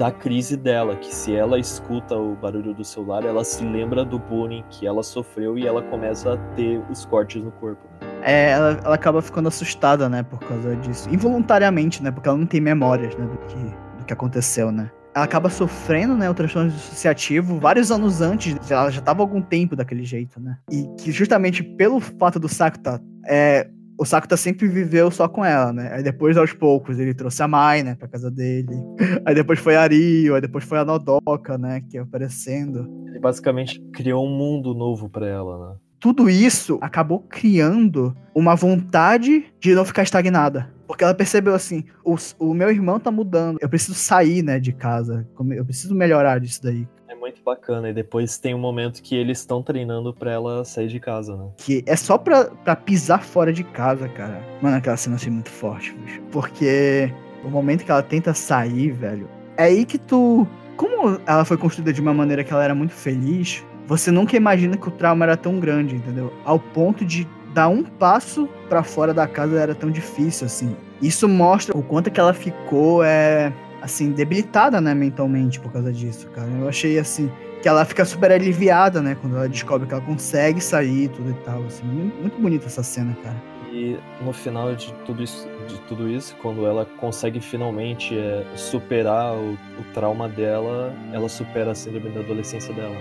da crise dela, que se ela escuta o barulho do celular, ela se lembra do bullying que ela sofreu e ela começa a ter os cortes no corpo. Né? É, ela, ela acaba ficando assustada, né? Por causa disso. Involuntariamente, né? Porque ela não tem memórias, né? Do que, do que aconteceu, né? Ela acaba sofrendo, né? O transtorno dissociativo vários anos antes. Ela já tava há algum tempo daquele jeito, né? E que justamente pelo fato do Sakuta é, o Sakuta sempre viveu só com ela, né? Aí depois, aos poucos, ele trouxe a Mai, né, pra casa dele. Aí depois foi a Rio, aí depois foi a Nodoka, né, que ia aparecendo. Ele basicamente criou um mundo novo pra ela, né? Tudo isso acabou criando uma vontade de não ficar estagnada. Porque ela percebeu assim, o, o meu irmão tá mudando, eu preciso sair, né, de casa. Eu preciso melhorar disso daí. Muito bacana. E depois tem um momento que eles estão treinando pra ela sair de casa, né? Que é só pra, pra pisar fora de casa, cara. Mano, aquela cena assim muito forte, bicho. Porque o momento que ela tenta sair, velho, é aí que tu. Como ela foi construída de uma maneira que ela era muito feliz, você nunca imagina que o trauma era tão grande, entendeu? Ao ponto de dar um passo para fora da casa era tão difícil, assim. Isso mostra o quanto que ela ficou, é, assim, debilitada, né, mentalmente por causa disso, cara. Eu achei, assim, que ela fica super aliviada, né, quando ela descobre que ela consegue sair tudo e tal, assim. Muito bonita essa cena, cara. E no final de tudo isso, de tudo isso quando ela consegue finalmente é, superar o, o trauma dela, ela supera a síndrome da adolescência dela.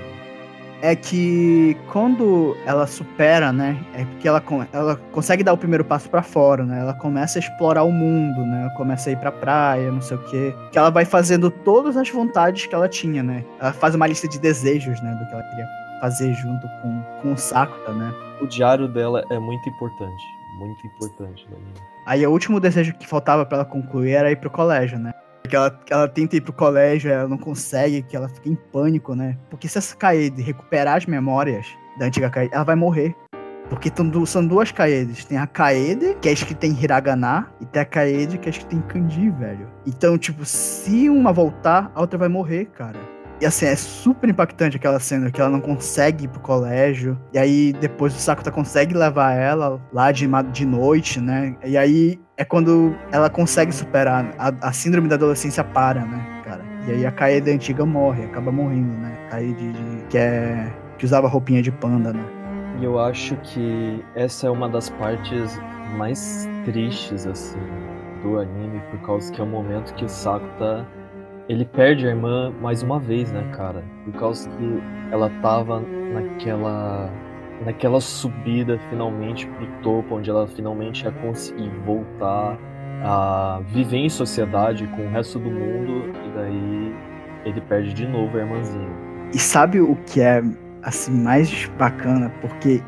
É que quando ela supera, né, é porque ela, ela consegue dar o primeiro passo para fora, né? Ela começa a explorar o mundo, né? Ela começa a ir pra praia, não sei o quê. Que ela vai fazendo todas as vontades que ela tinha, né? Ela faz uma lista de desejos, né, do que ela queria fazer junto com, com o Sakuta, né? O diário dela é muito importante, muito importante. Né? Aí o último desejo que faltava para ela concluir era ir pro colégio, né? Que ela, ela tenta ir pro colégio, ela não consegue, que ela fica em pânico, né? Porque se essa Kaede recuperar as memórias da antiga Kaede, ela vai morrer. Porque são duas Kaedes. Tem a Kaede, que é a que tem Hiragana, e tem a Kaede, que é a que tem Kanji, velho. Então, tipo, se uma voltar, a outra vai morrer, cara. E assim, é super impactante aquela cena que ela não consegue ir pro colégio. E aí depois o Sakuta consegue levar ela lá de, de noite, né? E aí é quando ela consegue superar. A, a síndrome da adolescência para, né, cara? E aí a Kaede antiga morre, acaba morrendo, né? Kaede de, que é. que usava roupinha de panda, né? E eu acho que essa é uma das partes mais tristes, assim, do anime, por causa que é o momento que o Sakuta ele perde a irmã mais uma vez, né, cara? Por causa que ela tava naquela naquela subida finalmente pro topo, onde ela finalmente ia conseguir voltar a viver em sociedade com o resto do mundo, e daí ele perde de novo a irmãzinha. E sabe o que é assim mais bacana? Porque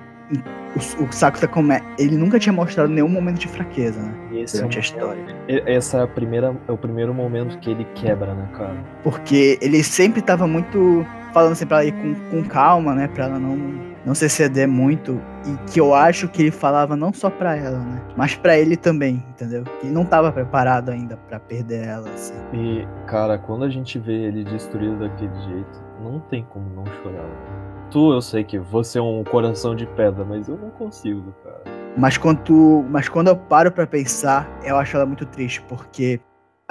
o, o Sakuta come, ele nunca tinha mostrado nenhum momento de fraqueza, né? Esse durante é a história. Essa é a primeira, é o primeiro momento que ele quebra, né, cara? Porque ele sempre tava muito falando assim pra ela ir com, com calma, né? Pra ela não, não se exceder muito. E que eu acho que ele falava não só pra ela, né? Mas pra ele também, entendeu? Ele não tava preparado ainda pra perder ela, assim. E, cara, quando a gente vê ele destruído daquele jeito, não tem como não chorar. Né? Tu, eu sei que você é um coração de pedra, mas eu não consigo, cara. Mas quando, mas quando eu paro para pensar, eu acho ela muito triste, porque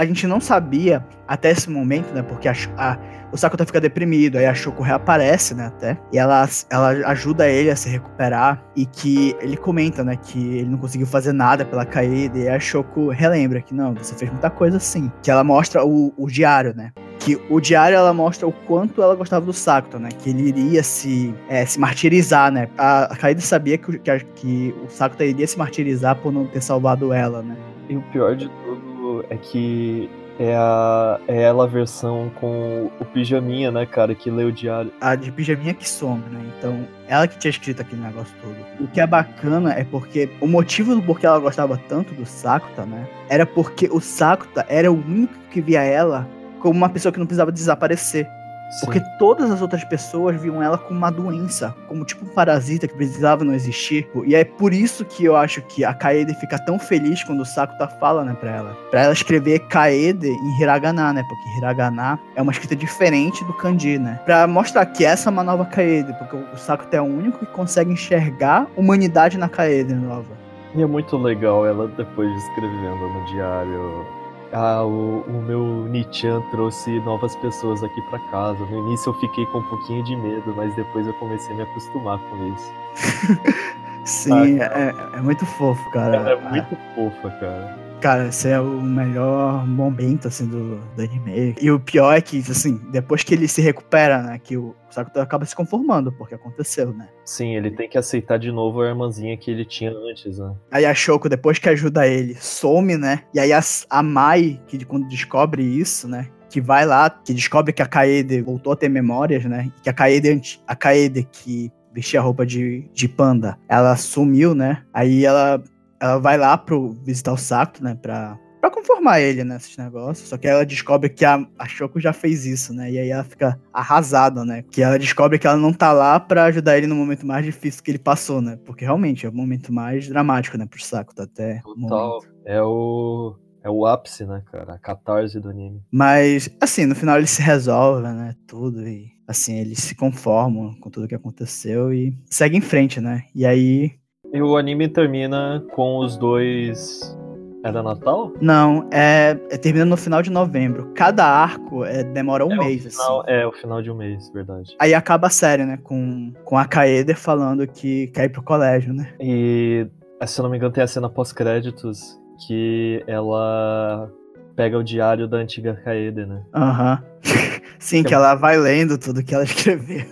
a gente não sabia até esse momento, né? Porque a, a, o Sakuta fica deprimido, aí a Shoko reaparece, né? Até. E ela, ela ajuda ele a se recuperar. E que ele comenta, né? Que ele não conseguiu fazer nada pela caída. E a Shoko relembra que não, você fez muita coisa sim. Que ela mostra o, o diário, né? Que o diário ela mostra o quanto ela gostava do Sakuta, né? Que ele iria se, é, se martirizar, né? A, a Kaede sabia que, que, que o Sakuta iria se martirizar por não ter salvado ela, né? E o pior de tudo é que é, a, é ela a versão com o pijaminha, né, cara, que lê o diário. A de pijaminha que some, né? Então, ela que tinha escrito aquele negócio todo. O que é bacana é porque o motivo do porquê ela gostava tanto do Sakuta, né? Era porque o Sakuta era o único que via ela como uma pessoa que não precisava desaparecer. Sim. Porque todas as outras pessoas viam ela como uma doença, como tipo um parasita que precisava não existir. E é por isso que eu acho que a Kaede fica tão feliz quando o Sakuta fala, né, pra ela. Pra ela escrever Kaede em Hiragana, né? Porque Hiragana é uma escrita diferente do kanji, né? Pra mostrar que essa é uma nova Kaede, porque o Sakuta é o único que consegue enxergar humanidade na Kaede nova. E é muito legal ela depois escrevendo no diário ah, o, o meu Nichan trouxe novas pessoas aqui para casa. No início eu fiquei com um pouquinho de medo, mas depois eu comecei a me acostumar com isso. Sim, ah, é, é, muito fofo, cara. É, é muito fofa, cara. Cara, esse é o melhor momento, assim, do, do anime. E o pior é que, assim, depois que ele se recupera, né, que o Sakuta acaba se conformando, porque aconteceu, né. Sim, ele tem que aceitar de novo a irmãzinha que ele tinha antes, né. Aí a Shoko, depois que ajuda ele, some, né, e aí a, a Mai, que quando descobre isso, né, que vai lá, que descobre que a Kaede voltou a ter memórias, né, que a Kaede, a Kaede que vestia a roupa de, de panda, ela sumiu, né, aí ela ela vai lá pro visitar o Sato, né, pra, pra conformar ele nesses né, negócios. Só que ela descobre que a, a Shoko já fez isso, né? E aí ela fica arrasada, né? Que ela descobre que ela não tá lá pra ajudar ele no momento mais difícil que ele passou, né? Porque realmente é o momento mais dramático, né, pro Sato tá até. Total. É o. É o ápice, né, cara? A catarse do anime. Mas, assim, no final ele se resolve, né? Tudo. E, assim, eles se conformam com tudo que aconteceu e segue em frente, né? E aí e o anime termina com os dois. Era Natal? Não, é, é termina no final de novembro. Cada arco é, demora um é mês, final, assim. É, o final de um mês, verdade. Aí acaba a série, né? Com, com a Kaede falando que quer ir pro colégio, né? E, se eu não me engano, tem a cena pós-créditos que ela pega o diário da antiga Kaede, né? Aham. Uhum. Sim, que ela vai lendo tudo que ela escreveu.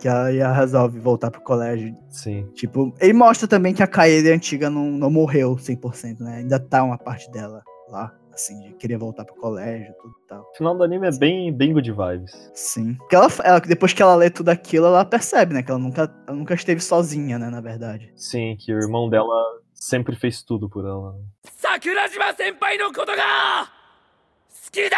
que ela ia resolve voltar pro colégio. Sim. Tipo, ele mostra também que a Kaede antiga não, não morreu 100%, né? Ainda tá uma parte dela lá, assim, de querer voltar pro colégio, tudo e tal. O final do anime é bem, bem good vibes. Sim. Porque ela, ela, depois que ela lê tudo aquilo, ela percebe, né? Que ela nunca, ela nunca esteve sozinha, né? Na verdade. Sim, que o irmão dela sempre fez tudo por ela. Sakurajima senpai no koto ga suki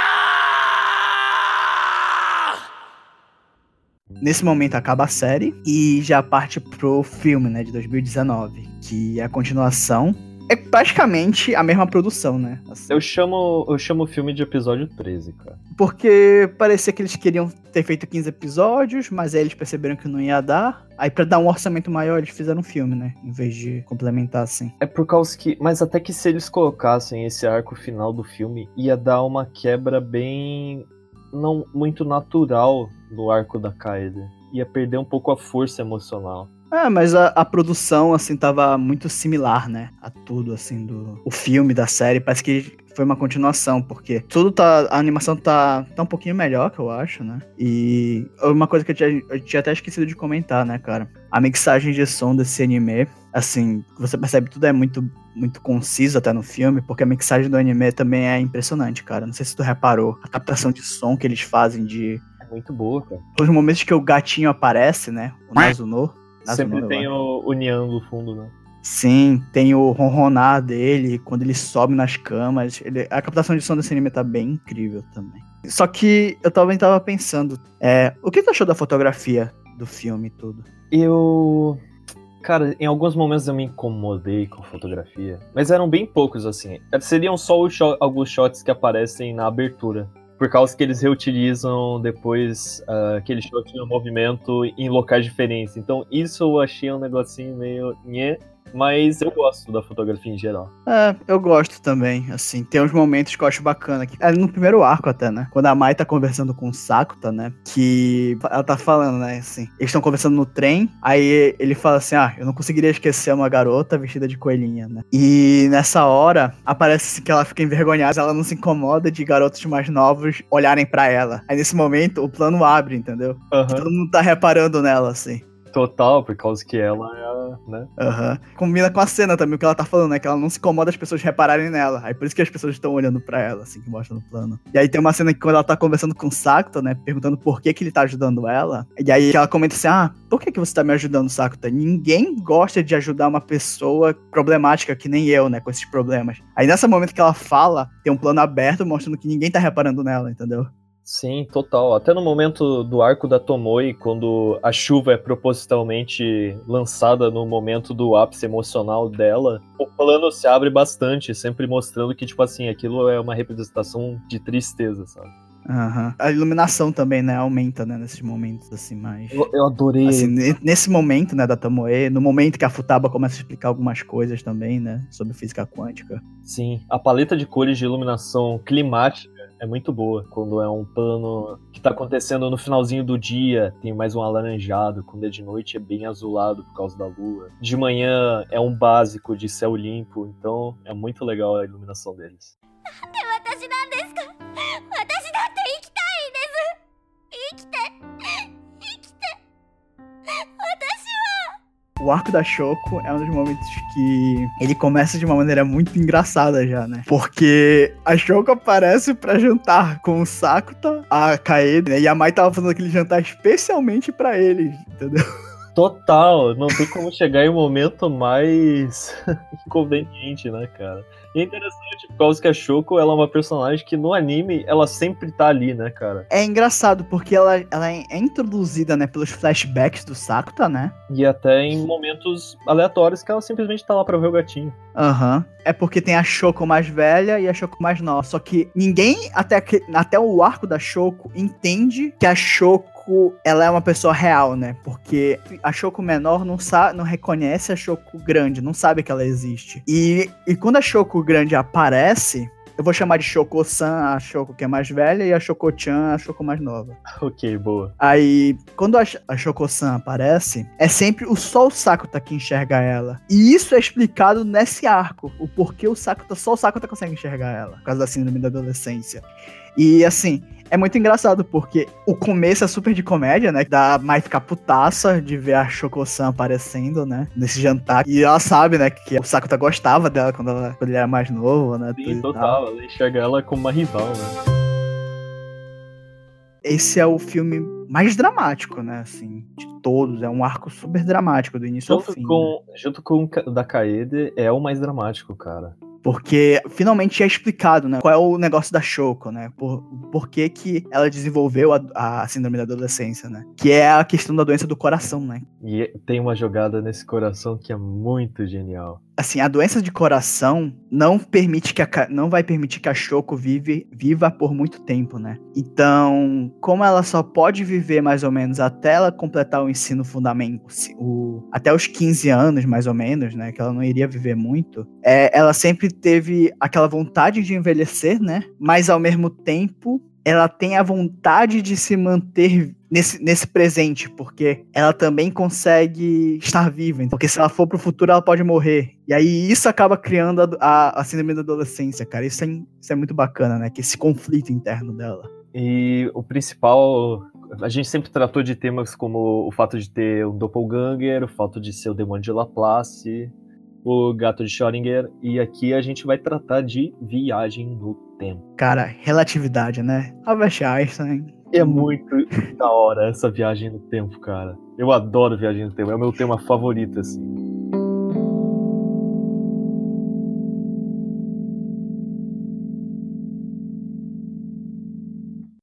Nesse momento acaba a série e já parte pro filme, né, de 2019, que é a continuação. É praticamente a mesma produção, né? Assim. Eu chamo eu chamo o filme de episódio 13, cara. Porque parecia que eles queriam ter feito 15 episódios, mas aí eles perceberam que não ia dar. Aí para dar um orçamento maior, eles fizeram um filme, né? Em vez de complementar assim. É por causa que, mas até que se eles colocassem esse arco final do filme, ia dar uma quebra bem não muito natural no arco da Kaede. Ia perder um pouco a força emocional. É, mas a, a, produção, assim, tava muito similar, né? A tudo, assim, do o filme, da série. Parece que foi uma continuação, porque tudo tá. A animação tá, tá um pouquinho melhor, que eu acho, né? E uma coisa que eu tinha, eu tinha até esquecido de comentar, né, cara? A mixagem de som desse anime, assim, você percebe tudo é muito muito conciso até no filme, porque a mixagem do anime também é impressionante, cara. Não sei se tu reparou. A captação de som que eles fazem de. Muito boa, cara. Os momentos que o gatinho aparece, né? O Nazuno. Sempre tem o, o Nyan no fundo, né? Sim, tem o ronronar dele, quando ele sobe nas camas. Ele, a captação de som desse anime tá bem incrível também. Só que eu também tava pensando, é, o que tu achou da fotografia do filme e tudo? Eu. Cara, em alguns momentos eu me incomodei com a fotografia, mas eram bem poucos assim. Seriam só shot, alguns shots que aparecem na abertura por causa que eles reutilizam depois uh, aquele shot no movimento em locais diferentes. Então isso eu achei um negocinho meio nhé, mas eu gosto da fotografia em geral. É, eu gosto também, assim, tem uns momentos que eu acho bacana. aqui. É no primeiro arco até, né? Quando a Mai tá conversando com o Sakuta, né? Que ela tá falando, né, assim, eles estão conversando no trem, aí ele fala assim, ah, eu não conseguiria esquecer uma garota vestida de coelhinha, né? E nessa hora, aparece que ela fica envergonhada, ela não se incomoda de garotos mais novos olharem para ela. Aí nesse momento, o plano abre, entendeu? Uhum. Todo mundo tá reparando nela, assim. Total, por causa que ela é né? Uhum. Combina com a cena também, o que ela tá falando, né? Que ela não se incomoda as pessoas repararem nela. Aí por isso que as pessoas estão olhando para ela, assim, que mostra no plano. E aí tem uma cena que quando ela tá conversando com o Sakuta, né? Perguntando por que que ele tá ajudando ela. E aí ela comenta assim, ah, por que que você tá me ajudando, Sakuta? Ninguém gosta de ajudar uma pessoa problemática que nem eu, né? Com esses problemas. Aí nesse momento que ela fala, tem um plano aberto mostrando que ninguém tá reparando nela, entendeu? Sim, total. Até no momento do arco da Tomoe, quando a chuva é propositalmente lançada no momento do ápice emocional dela, o plano se abre bastante, sempre mostrando que, tipo assim, aquilo é uma representação de tristeza, sabe? Uhum. A iluminação também, né, aumenta, né, nesses momentos, assim, mais... Eu, eu adorei. Assim, nesse momento, né, da Tomoe, no momento que a Futaba começa a explicar algumas coisas também, né, sobre física quântica. Sim, a paleta de cores de iluminação climática é muito boa. Quando é um plano que tá acontecendo no finalzinho do dia, tem mais um alaranjado. Quando é de noite, é bem azulado por causa da lua. De manhã, é um básico de céu limpo. Então, é muito legal a iluminação deles. で私なんですか私だって生きたいんです生きて O arco da Shoko é um dos momentos que ele começa de uma maneira muito engraçada já, né? Porque a Shoko aparece pra jantar com o Sakuta, a Kaede, né? E a Mai tava fazendo aquele jantar especialmente pra eles, entendeu? Total, não tem como chegar em um momento mais inconveniente, né, cara? E é interessante por causa que a Shoko ela é uma personagem que no anime ela sempre tá ali, né, cara? É engraçado porque ela, ela é introduzida, né, pelos flashbacks do Sakuta, né? E até em momentos aleatórios que ela simplesmente tá lá pra ver o gatinho. Aham. É porque tem a Shoko mais velha e a Shoko mais nova. Só que ninguém, até, que- até o arco da Shoko, entende que a Shoko ela é uma pessoa real, né? Porque a Shoko menor não, sa não reconhece a Shoko grande, não sabe que ela existe. E, e quando a Shoko grande aparece, eu vou chamar de Shoko-san, a Shoko que é mais velha, e a Shoko-chan, a Shoko mais nova. Ok, boa. Aí, quando a, a Shoko-san aparece, é sempre o só o Sakuta que enxerga ela. E isso é explicado nesse arco. O porquê o Sakuta, só o Sakuta consegue enxergar ela. Por causa da síndrome da adolescência. E assim, é muito engraçado, porque o começo é super de comédia, né? Da Mai ficar putaça de ver a Shoko-san aparecendo, né? Nesse jantar. E ela sabe, né? Que o Sakuta gostava dela quando, ela, quando ele era mais novo, né? Sim, tal. total. Ela enxerga ela como uma rival, né? esse é o filme mais dramático, né? Assim, de todos. É um arco super dramático, do início ao Junto fim. né? com, junto com o da Kaede, é o mais dramático, cara. Porque finalmente é explicado, né? Qual é o negócio da Shoko, né? Por, por que, que ela desenvolveu a, a síndrome da adolescência, né? Que é a questão da doença do coração, né? E tem uma jogada nesse coração que é muito genial. Assim, a doença de coração não permite que a, não vai permitir que a Shoko vive, viva por muito tempo, né? Então, como ela só pode viver mais ou menos até ela completar o ensino fundamental, o, até os 15 anos mais ou menos, né? Que ela não iria viver muito. É, ela sempre teve aquela vontade de envelhecer, né? Mas ao mesmo tempo, ela tem a vontade de se manter nesse, nesse presente, porque ela também consegue estar viva. Porque se ela for pro futuro, ela pode morrer. E aí isso acaba criando a, a, a síndrome da adolescência, cara. Isso é, isso é muito bacana, né? Que esse conflito interno dela. E o principal. A gente sempre tratou de temas como o fato de ter um doppelganger, o fato de ser o demônio de Laplace, o gato de Schrödinger, e aqui a gente vai tratar de viagem no tempo. Cara, relatividade, né? Albert Einstein. É muito da hora essa viagem no tempo, cara. Eu adoro viagem no tempo, é o meu tema favorito, assim.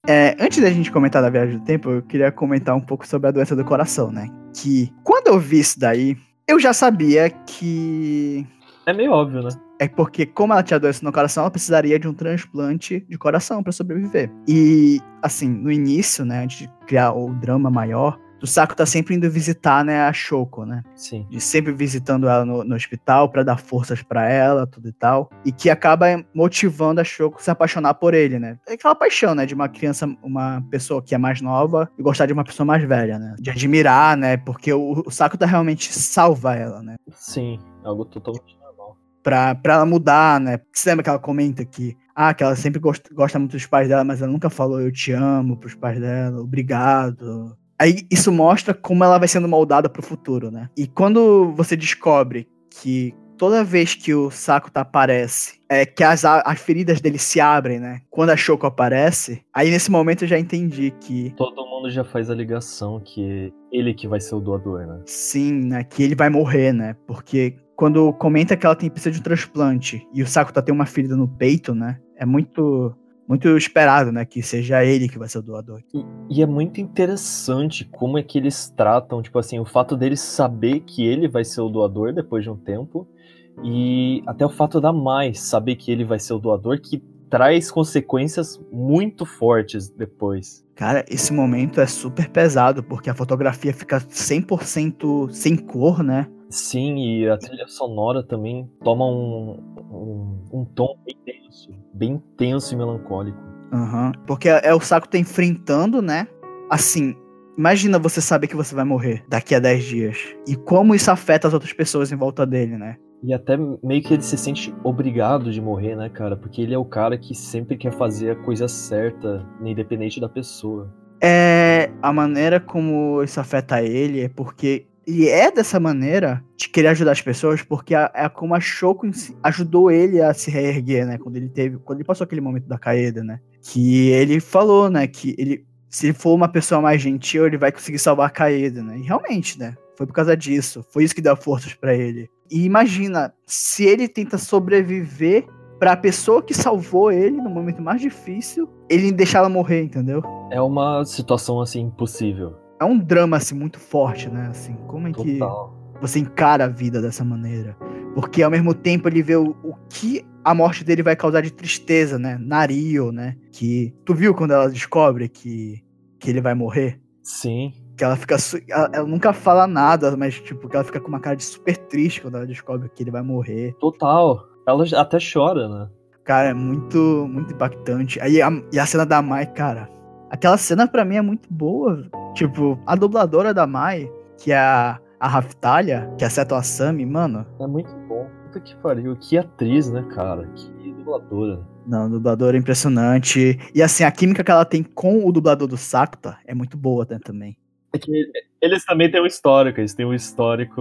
É, antes da gente comentar da viagem do tempo, eu queria comentar um pouco sobre a doença do coração, né? Que quando eu vi isso daí, eu já sabia que É meio óbvio, né? É porque, como ela tinha doença no coração, ela precisaria de um transplante de coração para sobreviver. E, assim, no início, né, antes de criar o drama maior, o Saco tá sempre indo visitar, né, a Shoko, né? Sim. De sempre visitando ela no, no hospital para dar forças para ela, tudo e tal. E que acaba motivando a Shoko a se apaixonar por ele, né? É aquela paixão, né, de uma criança, uma pessoa que é mais nova e gostar de uma pessoa mais velha, né? De admirar, né? Porque o, o Saco tá realmente salva ela, né? Sim, algo totalmente normal. pra, pra ela mudar, né? Você lembra que ela comenta que, ah, que ela sempre gosta, gosta muito dos pais dela, mas ela nunca falou eu te amo pros pais dela, obrigado. Aí isso mostra como ela vai sendo moldada pro futuro, né? E quando você descobre que toda vez que o Sakuta aparece, é que as, as feridas dele se abrem, né? Quando a Shoko aparece, aí nesse momento eu já entendi que Todo mundo já faz a ligação que ele que vai ser o doador, né? sim, né? Que ele vai morrer, né? Porque quando comenta que ela tem precisa de um transplante e o Sakuta tem uma ferida no peito, né? É muito muito esperado, né? Que seja ele que vai ser o doador. E, e é muito interessante como é que eles tratam, tipo assim, o fato deles saber que ele vai ser o doador depois de um tempo, e até o fato da Mai saber que ele vai ser o doador, que traz consequências muito fortes depois. Cara, esse momento é super pesado porque a fotografia fica 100% sem cor, né? Sim, e a trilha sonora também toma um, um, um tom bem tenso, bem tenso e melancólico. Aham. Porque é, é o Saco tá enfrentando, né? Assim, imagina você saber que você vai morrer daqui a 10 dias. E como isso afeta as outras pessoas em volta dele, né? E até meio que ele se sente obrigado de morrer, né, cara? Porque ele é o cara que sempre quer fazer a coisa certa, independente da pessoa. É. A maneira como isso afeta ele é porque ele é dessa maneira de querer ajudar as pessoas, porque é como a Shoko ajudou ele a se reerguer, né? Quando ele teve. Quando ele passou aquele momento da caída, né? Que ele falou, né? Que ele. Se ele for uma pessoa mais gentil, ele vai conseguir salvar a caída, né? E realmente, né? Foi por causa disso. Foi isso que deu forças pra ele. E imagina, se ele tenta sobreviver pra pessoa que salvou ele no momento mais difícil, ele deixar ela morrer, entendeu? É uma situação, assim, impossível. É um drama, assim, muito forte, né? Assim, como é que Total. você encara a vida dessa maneira? Porque ao mesmo tempo ele vê o, o que a morte dele vai causar de tristeza, né? Na Rio, né? Que. Tu viu quando ela descobre que, que ele vai morrer? Sim. Que ela fica. Ela, ela nunca fala nada, mas, tipo, que ela fica com uma cara de super triste quando ela descobre que ele vai morrer. Total. Ela até chora, né? Cara, é muito, muito impactante. Aí a, e a cena da Mai, cara. Aquela cena pra mim é muito boa. Tipo, a dubladora da Mai, que é a, a Raftalia, que é a Seto Asami, mano. É muito bom. Puta que pariu. Que atriz, né, cara? Que dubladora. Não, dubladora é impressionante. E assim, a química que ela tem com o dublador do Sakuta é muito boa né, também. É que eles também têm um histórico. Eles têm um histórico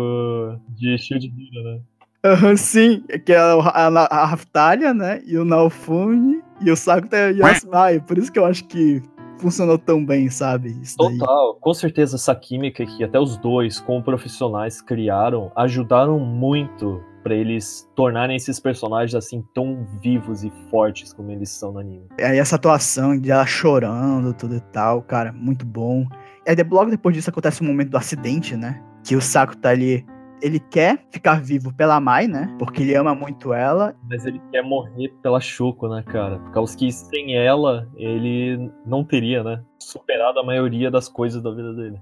de Shield Hero, né? Aham, sim. Que é a, a, a Raftalia, né? E o Naofumi. E o Sakuta e o Asmai. Por isso que eu acho que funcionou tão bem, sabe? Total. Com certeza essa química que até os dois, como profissionais, criaram, ajudaram muito pra eles tornarem esses personagens assim tão vivos e fortes como eles são no anime. Aí essa atuação de ela chorando, tudo e tal, cara, muito bom. Aí de- logo depois disso acontece o momento do acidente, né? Que o Saco tá ali. Ele quer ficar vivo pela Mai, né? Porque ele ama muito ela. Mas ele quer morrer pela Shoko, né, cara? Por causa que sem ela, ele não teria, né? Superado a maioria das coisas da vida dele.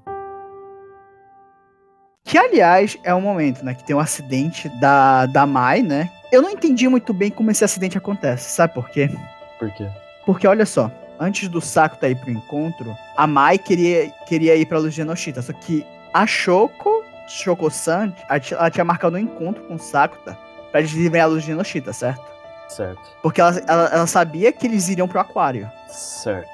Que, aliás, é um momento, né? Que tem um acidente da, da Mai, né? Eu não entendi muito bem como esse acidente acontece. Sabe por quê? Por quê? Porque, olha só, antes do Saco tá ir pro encontro, a Mai queria, queria ir pra Luz de Enoshita. Só que a Shoko, Shoko-san, ela tinha- marcado um encontro com o Sakuta pra eles irem à Luz de Enoshita, certo? Certo. Porque ela, ela, ela sabia que eles iriam pro aquário. Certo.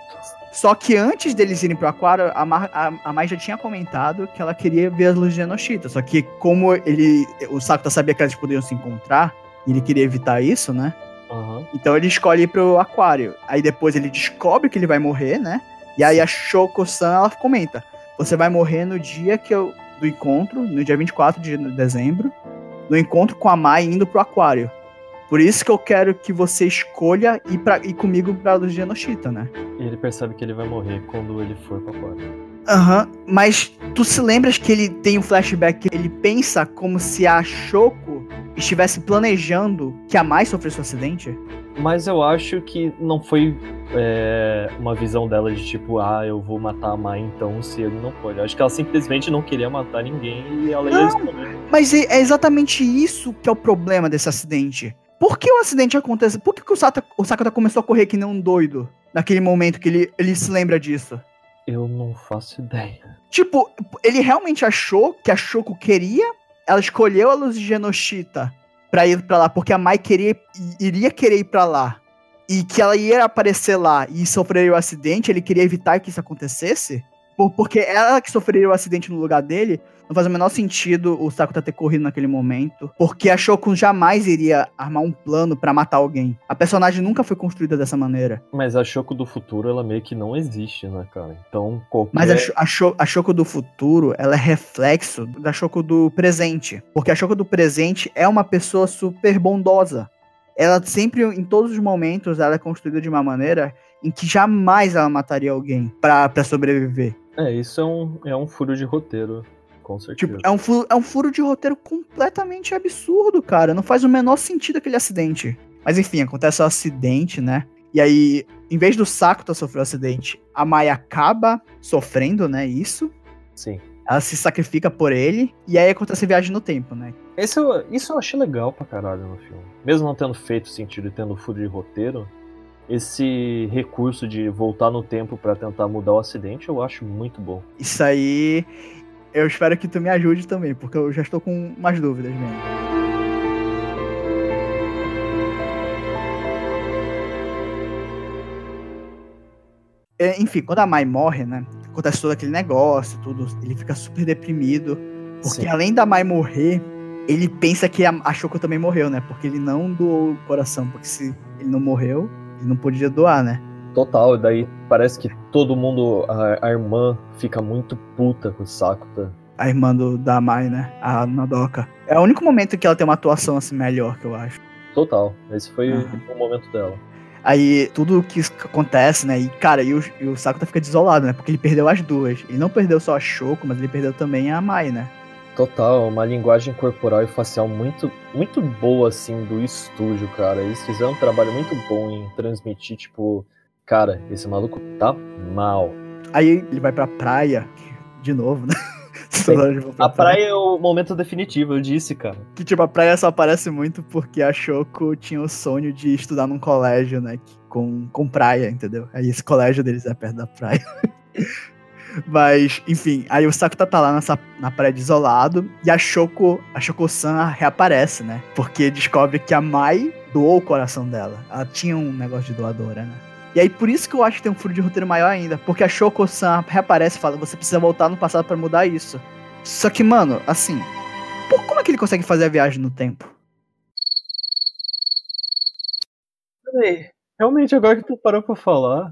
Só que antes deles irem pro aquário, a, Mar, a, a Mai já tinha comentado que ela queria ver as luzes de Enoshita. Só que como ele. O Sakuta sabia que eles poderiam se encontrar, e ele queria evitar isso, né? Aham. Então ele escolhe ir pro aquário. Aí depois ele descobre que ele vai morrer, né? E aí a Shoko-san, ela comenta: Você vai morrer no dia que eu, do encontro, no dia 24 de dezembro, no encontro com a Mai indo pro aquário. Por isso que eu quero que você escolha ir, pra, ir comigo pra luz de né? E ele percebe que ele vai morrer quando ele for pro aquário. Aham, mas tu se lembras que ele tem um flashback que ele pensa como se a Shoko estivesse planejando que a Mai sofresse um acidente? Mas eu acho que não foi é, uma visão dela de tipo, ah, eu vou matar a Mai então se ele não pode. Eu acho que ela simplesmente não queria matar ninguém e ela ia Não. escolher. Mas é é exatamente isso que é o problema desse acidente. Por que o acidente acontece? Por que, que o, Sata, o Sakata começou a correr que nem um doido naquele momento que ele, ele se lembra disso? Eu não faço ideia. Tipo, ele realmente achou que a Shoko queria, ela escolheu a luz de Genoshita pra ir pra lá, porque a Mai queria, iria querer ir pra lá. E que ela ia aparecer lá e sofrer o acidente, ele queria evitar que isso acontecesse? Por- Porque ela que sofreria o acidente no lugar dele, não faz o menor sentido o Sakuta ter corrido naquele momento. Porque a Shoko jamais iria armar um plano pra matar alguém. A personagem nunca foi construída dessa maneira. Mas a Choco do futuro, ela meio que não existe, né, cara? Então, qualquer... Mas a, a, a Choco do futuro, ela é reflexo da Choco do presente. Porque a Choco do presente é uma pessoa super bondosa. Ela sempre, em todos os momentos, ela é construída de uma maneira em que jamais ela mataria alguém pra sobreviver. É, isso é um, é um furo de roteiro, com certeza. Tipo, é um, furo, é um furo de roteiro completamente absurdo, cara. Não faz o menor sentido aquele acidente. Mas enfim, acontece o acidente, né? E aí, em vez do Sakuta sofrer o acidente, a Mai acaba sofrendo, né? Isso. Sim. Ela se sacrifica por ele. E aí acontece a viagem no tempo, né? Esse isso eu achei legal pra caralho no filme. Mesmo não tendo feito sentido e tendo furo de roteiro, esse recurso de voltar no tempo pra tentar mudar o acidente, eu acho muito bom. Isso aí, eu espero que tu me ajude também, porque eu já estou com umas dúvidas mesmo. É, Enfim, quando a Mai morre, né? Acontece todo aquele negócio, tudo. Ele fica super deprimido. Porque Sim. além da Mai morrer, ele pensa que a, a Shoko também morreu, né? Porque ele não doou o coração. Porque se ele não morreu, ele não podia doar, né? Total, daí parece que todo mundo, a, a irmã fica muito puta com o Sakuta. A irmã do, da Mai, né? A Nodoka. É o único momento que ela tem uma atuação assim melhor, que eu acho. Total, esse foi Aham. o momento dela. Aí tudo que acontece, né? E, cara, e o, e o Sakuta fica desolado, né? Porque ele perdeu as duas. Ele não perdeu só a Shoko, mas ele perdeu também a Mai, né? Total, uma linguagem corporal e facial muito, muito boa, assim, do estúdio, cara. Eles fizeram um trabalho muito bom em transmitir, tipo, cara, esse maluco tá mal. Aí ele vai pra praia, de novo, né? A praia é o momento definitivo, eu disse, cara. Que, tipo, a praia só aparece muito porque a Shoko tinha o sonho de estudar num colégio, né? Com, com praia, entendeu? Aí esse colégio deles é perto da praia. Mas, enfim, aí o Sakuta tá lá nessa, na praia de isolado e a Shoko, a Shoko-san reaparece, né? Porque descobre que a Mai doou o coração dela. Ela tinha um negócio de doadora, né? E aí por isso que eu acho que tem um furo de roteiro maior ainda. Porque a Shoko-san reaparece e fala, você precisa voltar no passado pra mudar isso. Só que, mano, assim, Pô, como é que ele consegue fazer a viagem no tempo? Peraí, realmente, agora que tu parou pra falar.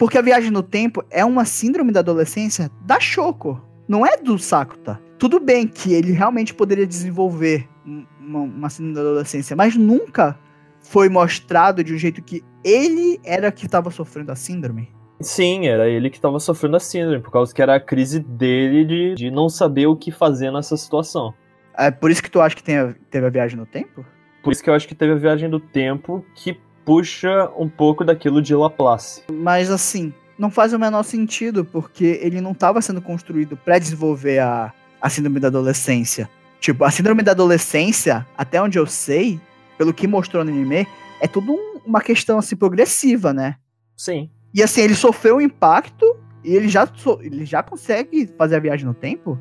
Porque a viagem no tempo é uma síndrome da adolescência da Shoko, não é do Sakuta. Tudo bem que ele realmente poderia desenvolver um- uma, uma síndrome da adolescência, mas nunca foi mostrado de um jeito que ele era que estava sofrendo a síndrome. Sim, era ele que tava sofrendo a síndrome, por causa que era a crise dele de, de não saber o que fazer nessa situação. É por isso que tu acha que tem a- teve a viagem no tempo? Por isso que eu acho que teve a viagem do tempo que puxa um pouco daquilo de Laplace. Mas assim, não faz o menor sentido, porque ele não estava sendo construído para desenvolver a, a síndrome da adolescência. Tipo, a síndrome da adolescência, até onde eu sei, pelo que mostrou no anime, é tudo um- uma questão assim progressiva, né? Sim. E assim, ele sofreu um impacto e ele já, so- ele já consegue fazer a viagem no tempo?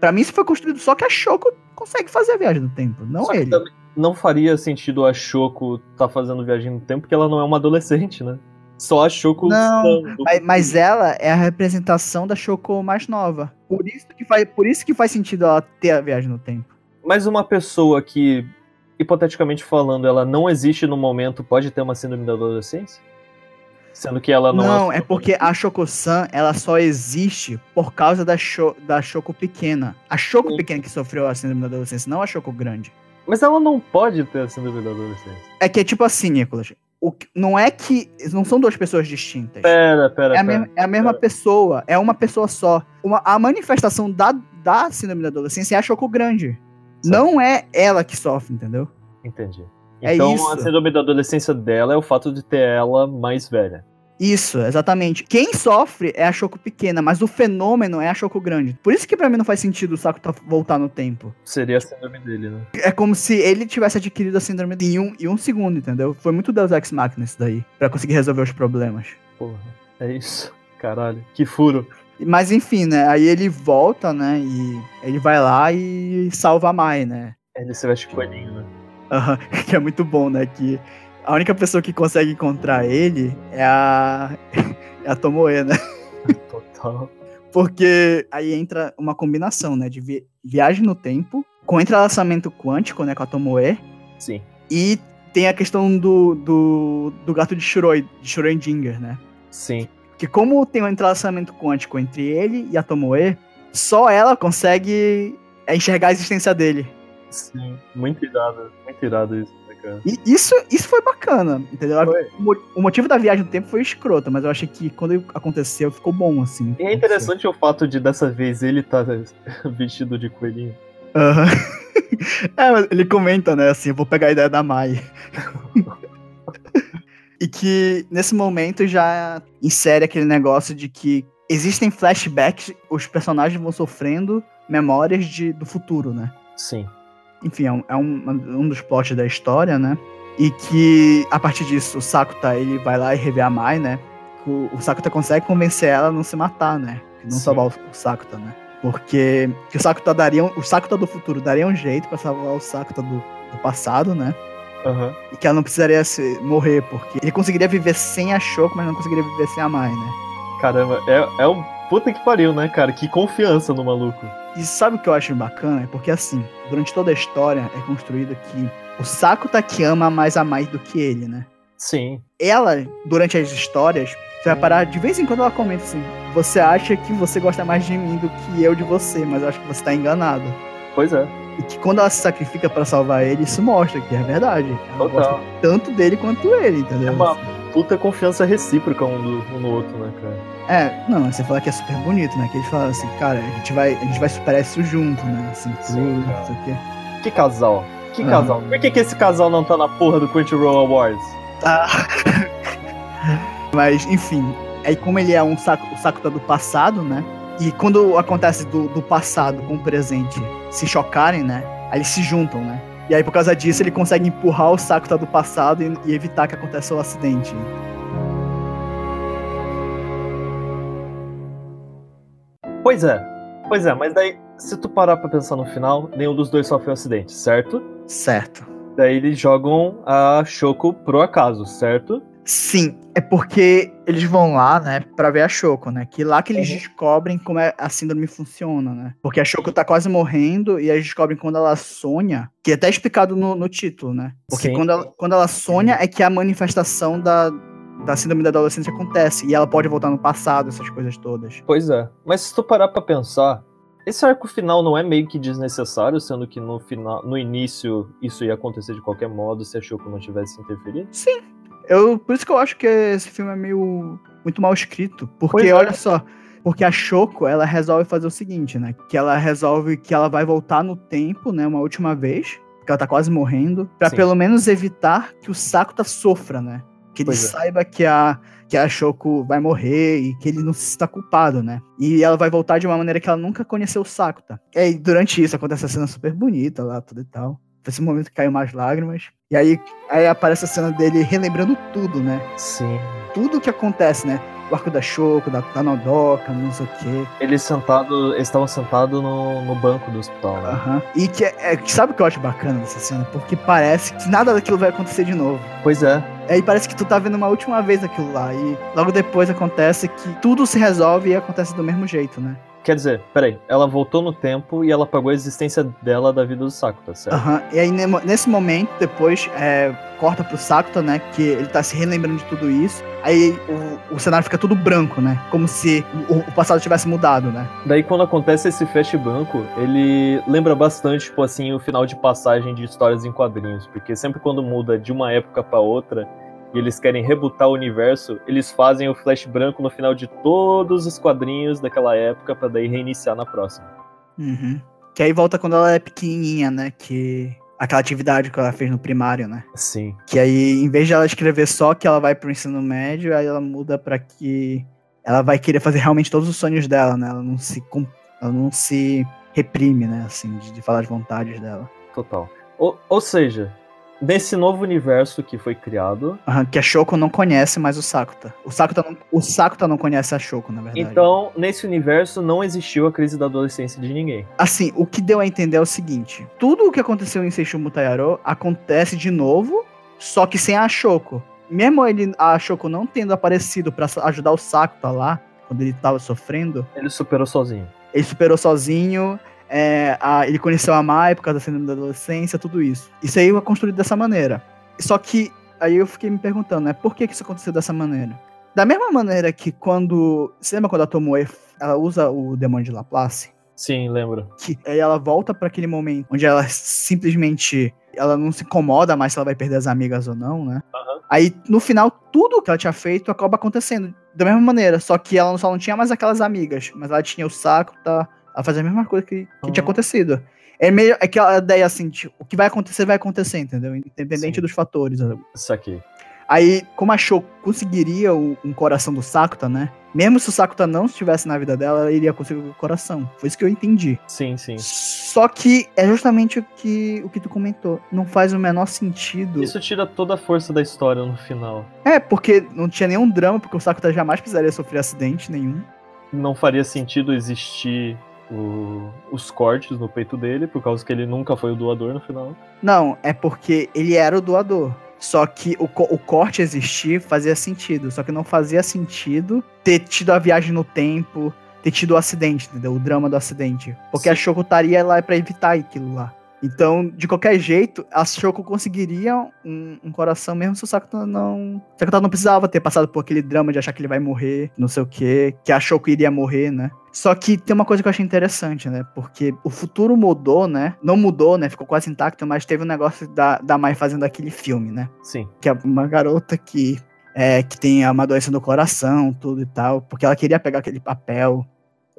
Pra mim, isso foi construído só que a Shoko consegue fazer a viagem no tempo, não Só que ele. também não faria sentido a Shoko tá fazendo viagem no tempo, porque ela não é uma adolescente, né? Só a Shoko Não, Mas, mas ela é a representação da Shoko mais nova. Por isso que faz, por isso que faz sentido ela ter a viagem no tempo. Mas uma pessoa que, hipoteticamente falando, ela não existe no momento, pode ter uma síndrome da adolescência? Sendo que ela não, Não, é porque a Shoko-san, ela só existe por causa da, Sho, da Shoko pequena. A Shoko Sim. pequena que sofreu a síndrome da adolescência, não a Shoko grande. Mas ela não pode ter a síndrome da adolescência. É que é tipo assim, Nicolas. O, que- não é que. Não são duas pessoas distintas. Pera, pera, É a, pera. é a mesma pessoa, é uma pessoa só. Uma- a manifestação da, da síndrome da adolescência é a Shoko grande. Certo. Não é ela que sofre, entendeu? Entendi. É Então isso. a síndrome da adolescência dela é o fato de ter ela mais velha. Isso, exatamente. Quem sofre é a Choco pequena, mas o fenômeno é a Choco grande. Por isso que pra mim não faz sentido o Sakuta voltar no tempo. Seria a síndrome dele, né? É como se ele tivesse adquirido a síndrome em um, em um segundo, entendeu? Foi muito Deus Ex Machina isso daí, pra conseguir resolver os problemas. Porra, é isso. Caralho, que furo. Mas enfim, né? Aí ele volta, né? E ele vai lá e salva a Mai, né? Ele se veste coelhinho, né? Aham, que é muito bom, né? Que a única pessoa que consegue encontrar ele é a. é a Tomoe, né? Total. Porque aí entra uma combinação, né? De vi- viagem no tempo, com entrelaçamento quântico, né? Com a Tomoe. Sim. E tem a questão do, do, do gato de, Shuroi, de Schrödinger, né? Sim. Que como tem um entrelaçamento quântico entre ele e a Tomoe, só ela consegue enxergar a existência dele. Sim. Muito irado. Muito irado isso, cara? E isso, isso foi bacana, entendeu? Foi. O, mo- o motivo da viagem no tempo foi escroto, mas eu achei que quando aconteceu ficou bom, assim. E é interessante o fato de dessa vez ele tá vestido de coelhinho. Aham. é, ele comenta, né, assim, eu vou pegar a ideia da Mai. e que nesse momento já insere aquele negócio de que existem flashbacks, os personagens vão sofrendo memórias de, do futuro, né? Sim. Enfim, é, um, é um, um dos plots da história, né? E que, a partir disso, o Sakuta, ele vai lá e revê a Mai, né? O, o Sakuta consegue convencer ela a não se matar, né? Não Sim. salvar o, o Sakuta, né? Porque que o Sakuta daria um, o Sakuta do futuro daria um jeito pra salvar o Sakuta do, do passado, né? Aham. E que ela não precisaria se, morrer, porque ele conseguiria viver sem a Shoko, mas não conseguiria viver sem a Mai, né? Caramba, é, é um puta que pariu, né, cara? Que confiança no maluco. E sabe o que eu acho bacana? É porque assim, durante toda a história é construído que o Sakuta que ama mais a Mai do que ele, né? Sim. Ela, durante as histórias, você vai parar, de vez em quando ela comenta assim, você acha que você gosta mais de mim do que eu de você, mas eu acho que você tá enganado. Pois é. E que quando ela se sacrifica pra salvar ele, isso mostra que é verdade. Ela gosta Total. tanto dele quanto ele, entendeu? É uma puta confiança recíproca um, do, um no outro, né, cara? É, não, você fala que é super bonito, né? Que eles falam assim, cara, a gente vai, a gente vai superar isso junto, né? Assim, tudo, Sim, cara. não sei o quê. Que casal. Que Aham. casal. Por que, que esse casal não tá na porra do Crunchyroll Awards? Tá. Mas, enfim, aí como ele é um saco, o saco tá do passado, né? E quando acontece do, do passado com o presente se chocarem, né? Aí eles se juntam, né? E aí, por causa disso, ele consegue empurrar o saco tá do passado e, e evitar que aconteça o acidente. Pois é. Pois é, mas daí, se tu parar pra pensar no final, nenhum dos dois sofre um acidente, certo? Certo. Daí eles jogam a Shoko pro acaso, certo? Sim, é porque eles vão lá, né, pra ver a Shoko, né? Que lá que eles Uhum. descobrem como é a síndrome funciona, né? Porque a Shoko tá quase morrendo e eles descobrem quando ela sonha, que é até explicado no, no título, né? Porque Sim. quando ela, quando ela sonha é que a manifestação da, da síndrome da adolescência acontece e ela pode voltar no passado, essas coisas todas. Pois é. Mas se tu parar pra pensar, esse arco final não é meio que desnecessário, sendo que no final, no início isso ia acontecer de qualquer modo se a Shoko não tivesse interferido? Sim. Eu, por isso que eu acho que esse filme é meio muito mal escrito, porque é. olha só, porque a Shoko, ela resolve fazer o seguinte, né? Que ela resolve que ela vai voltar no tempo, né, uma última vez, porque ela tá quase morrendo, pra Sim. pelo menos evitar que o Sakuta sofra, né? Que ele Pois é. saiba que a que a Shoko vai morrer e que ele não se está culpado, né? E ela vai voltar de uma maneira que ela nunca conheceu o Sakuta. E aí, durante isso, acontece a cena super bonita lá, tudo e tal. Foi esse momento que caiu mais lágrimas. E aí, aí aparece a cena dele relembrando tudo, né? Sim. Tudo que acontece, né? O arco da Shoko, da, da Nodoka, não sei o quê. Eles sentados, eles estavam sentados no, no banco do hospital, né? Aham. E que é, é- sabe o que eu acho bacana dessa cena? Porque parece que nada daquilo vai acontecer de novo. Pois é. Aí parece que tu tá vendo uma última vez aquilo lá. E logo depois acontece que tudo se resolve e acontece do mesmo jeito, né? Quer dizer, peraí, ela voltou no tempo e ela apagou a existência dela da vida do saco, tá certo? Aham. E aí, nesse momento, depois, é, corta pro Sakuta, né? Que ele tá se relembrando de tudo isso. Aí o, o cenário fica tudo branco, né? Como se o, o passado tivesse mudado, né? Daí quando acontece esse flash branco, ele lembra bastante, tipo assim, o final de passagem de histórias em quadrinhos, porque sempre quando muda de uma época pra outra e eles querem rebutar o universo, eles fazem o flash branco no final de todos os quadrinhos daquela época pra daí reiniciar na próxima. Uhum. Que aí volta quando ela é pequenininha, né? Que aquela atividade que ela fez no primário, né? Sim. Que aí, em vez de ela escrever só que ela vai pro ensino médio, aí ela muda pra que ela vai querer fazer realmente todos os sonhos dela, né? Ela não se, ela não se reprime, né? Assim, de, de falar as vontades dela. Total. Ou, ou seja, nesse novo universo que foi criado, Aham, que a Shoko não conhece mais o Sakuta. O Sakuta não, o Sakuta não conhece a Shoko, na verdade. então nesse universo não existiu a crise da adolescência de ninguém. Assim, o que deu a entender é o seguinte: tudo o que aconteceu em Seishu Mutayaro acontece de novo, só que sem a Shoko. Mesmo ele, a Shoko não tendo aparecido pra ajudar o Sakuta lá, quando ele tava sofrendo, Ele superou sozinho. ele superou sozinho, é, a- ele conheceu a Mai por causa da síndrome da adolescência, tudo isso. Isso aí é construído dessa maneira. Só que aí eu fiquei me perguntando, né, por que, que isso aconteceu dessa maneira? Da mesma maneira que quando. Você lembra quando a Tomoe ela usa o demônio de Laplace? Sim, lembro. que aí ela volta pra aquele momento onde ela simplesmente ela não se incomoda mais se ela vai perder as amigas ou não, né? Aham. Aí no final tudo que ela tinha feito acaba acontecendo da mesma maneira, só que ela só não tinha mais aquelas amigas, mas ela tinha o saco, tá? Ela fazia a mesma coisa que, que tinha Ah. acontecido. É meio aquela ideia assim, o que vai acontecer vai acontecer, entendeu? Independente Sim. dos fatores. Isso aqui. Aí, como a conseguiria o- um coração do Sakuta, né? mesmo se o Sakuta não estivesse na vida dela, ela iria conseguir o coração. Foi isso que eu entendi. Sim, sim. Só que é justamente o que, o que tu comentou. Não faz o menor sentido. Isso tira toda a força da história no final. É, porque não tinha nenhum drama, porque o Sakuta jamais precisaria sofrer acidente nenhum. Não faria sentido existir o- os cortes no peito dele, por causa que ele nunca foi o doador no final. Não, é porque ele era o doador. Só que o, o corte existir fazia sentido. Só que não fazia sentido ter tido a viagem no tempo, ter tido o acidente, entendeu? O drama do acidente. Porque a Shoko estaria lá pra evitar aquilo lá. Então, de qualquer jeito, a Shoko conseguiria um, um coração mesmo se o Sakuta não. O Sakuta não precisava ter passado por aquele drama de achar que ele vai morrer, não sei o quê, que a Shoko iria morrer, né? Só que tem uma coisa que eu achei interessante, né? Porque o futuro mudou, né? Não mudou, né? Ficou quase intacto, mas teve um negócio da, da Mai fazendo aquele filme, né? Sim. Que é uma garota que, é, que tem uma doença no coração, tudo e tal, porque ela queria pegar aquele papel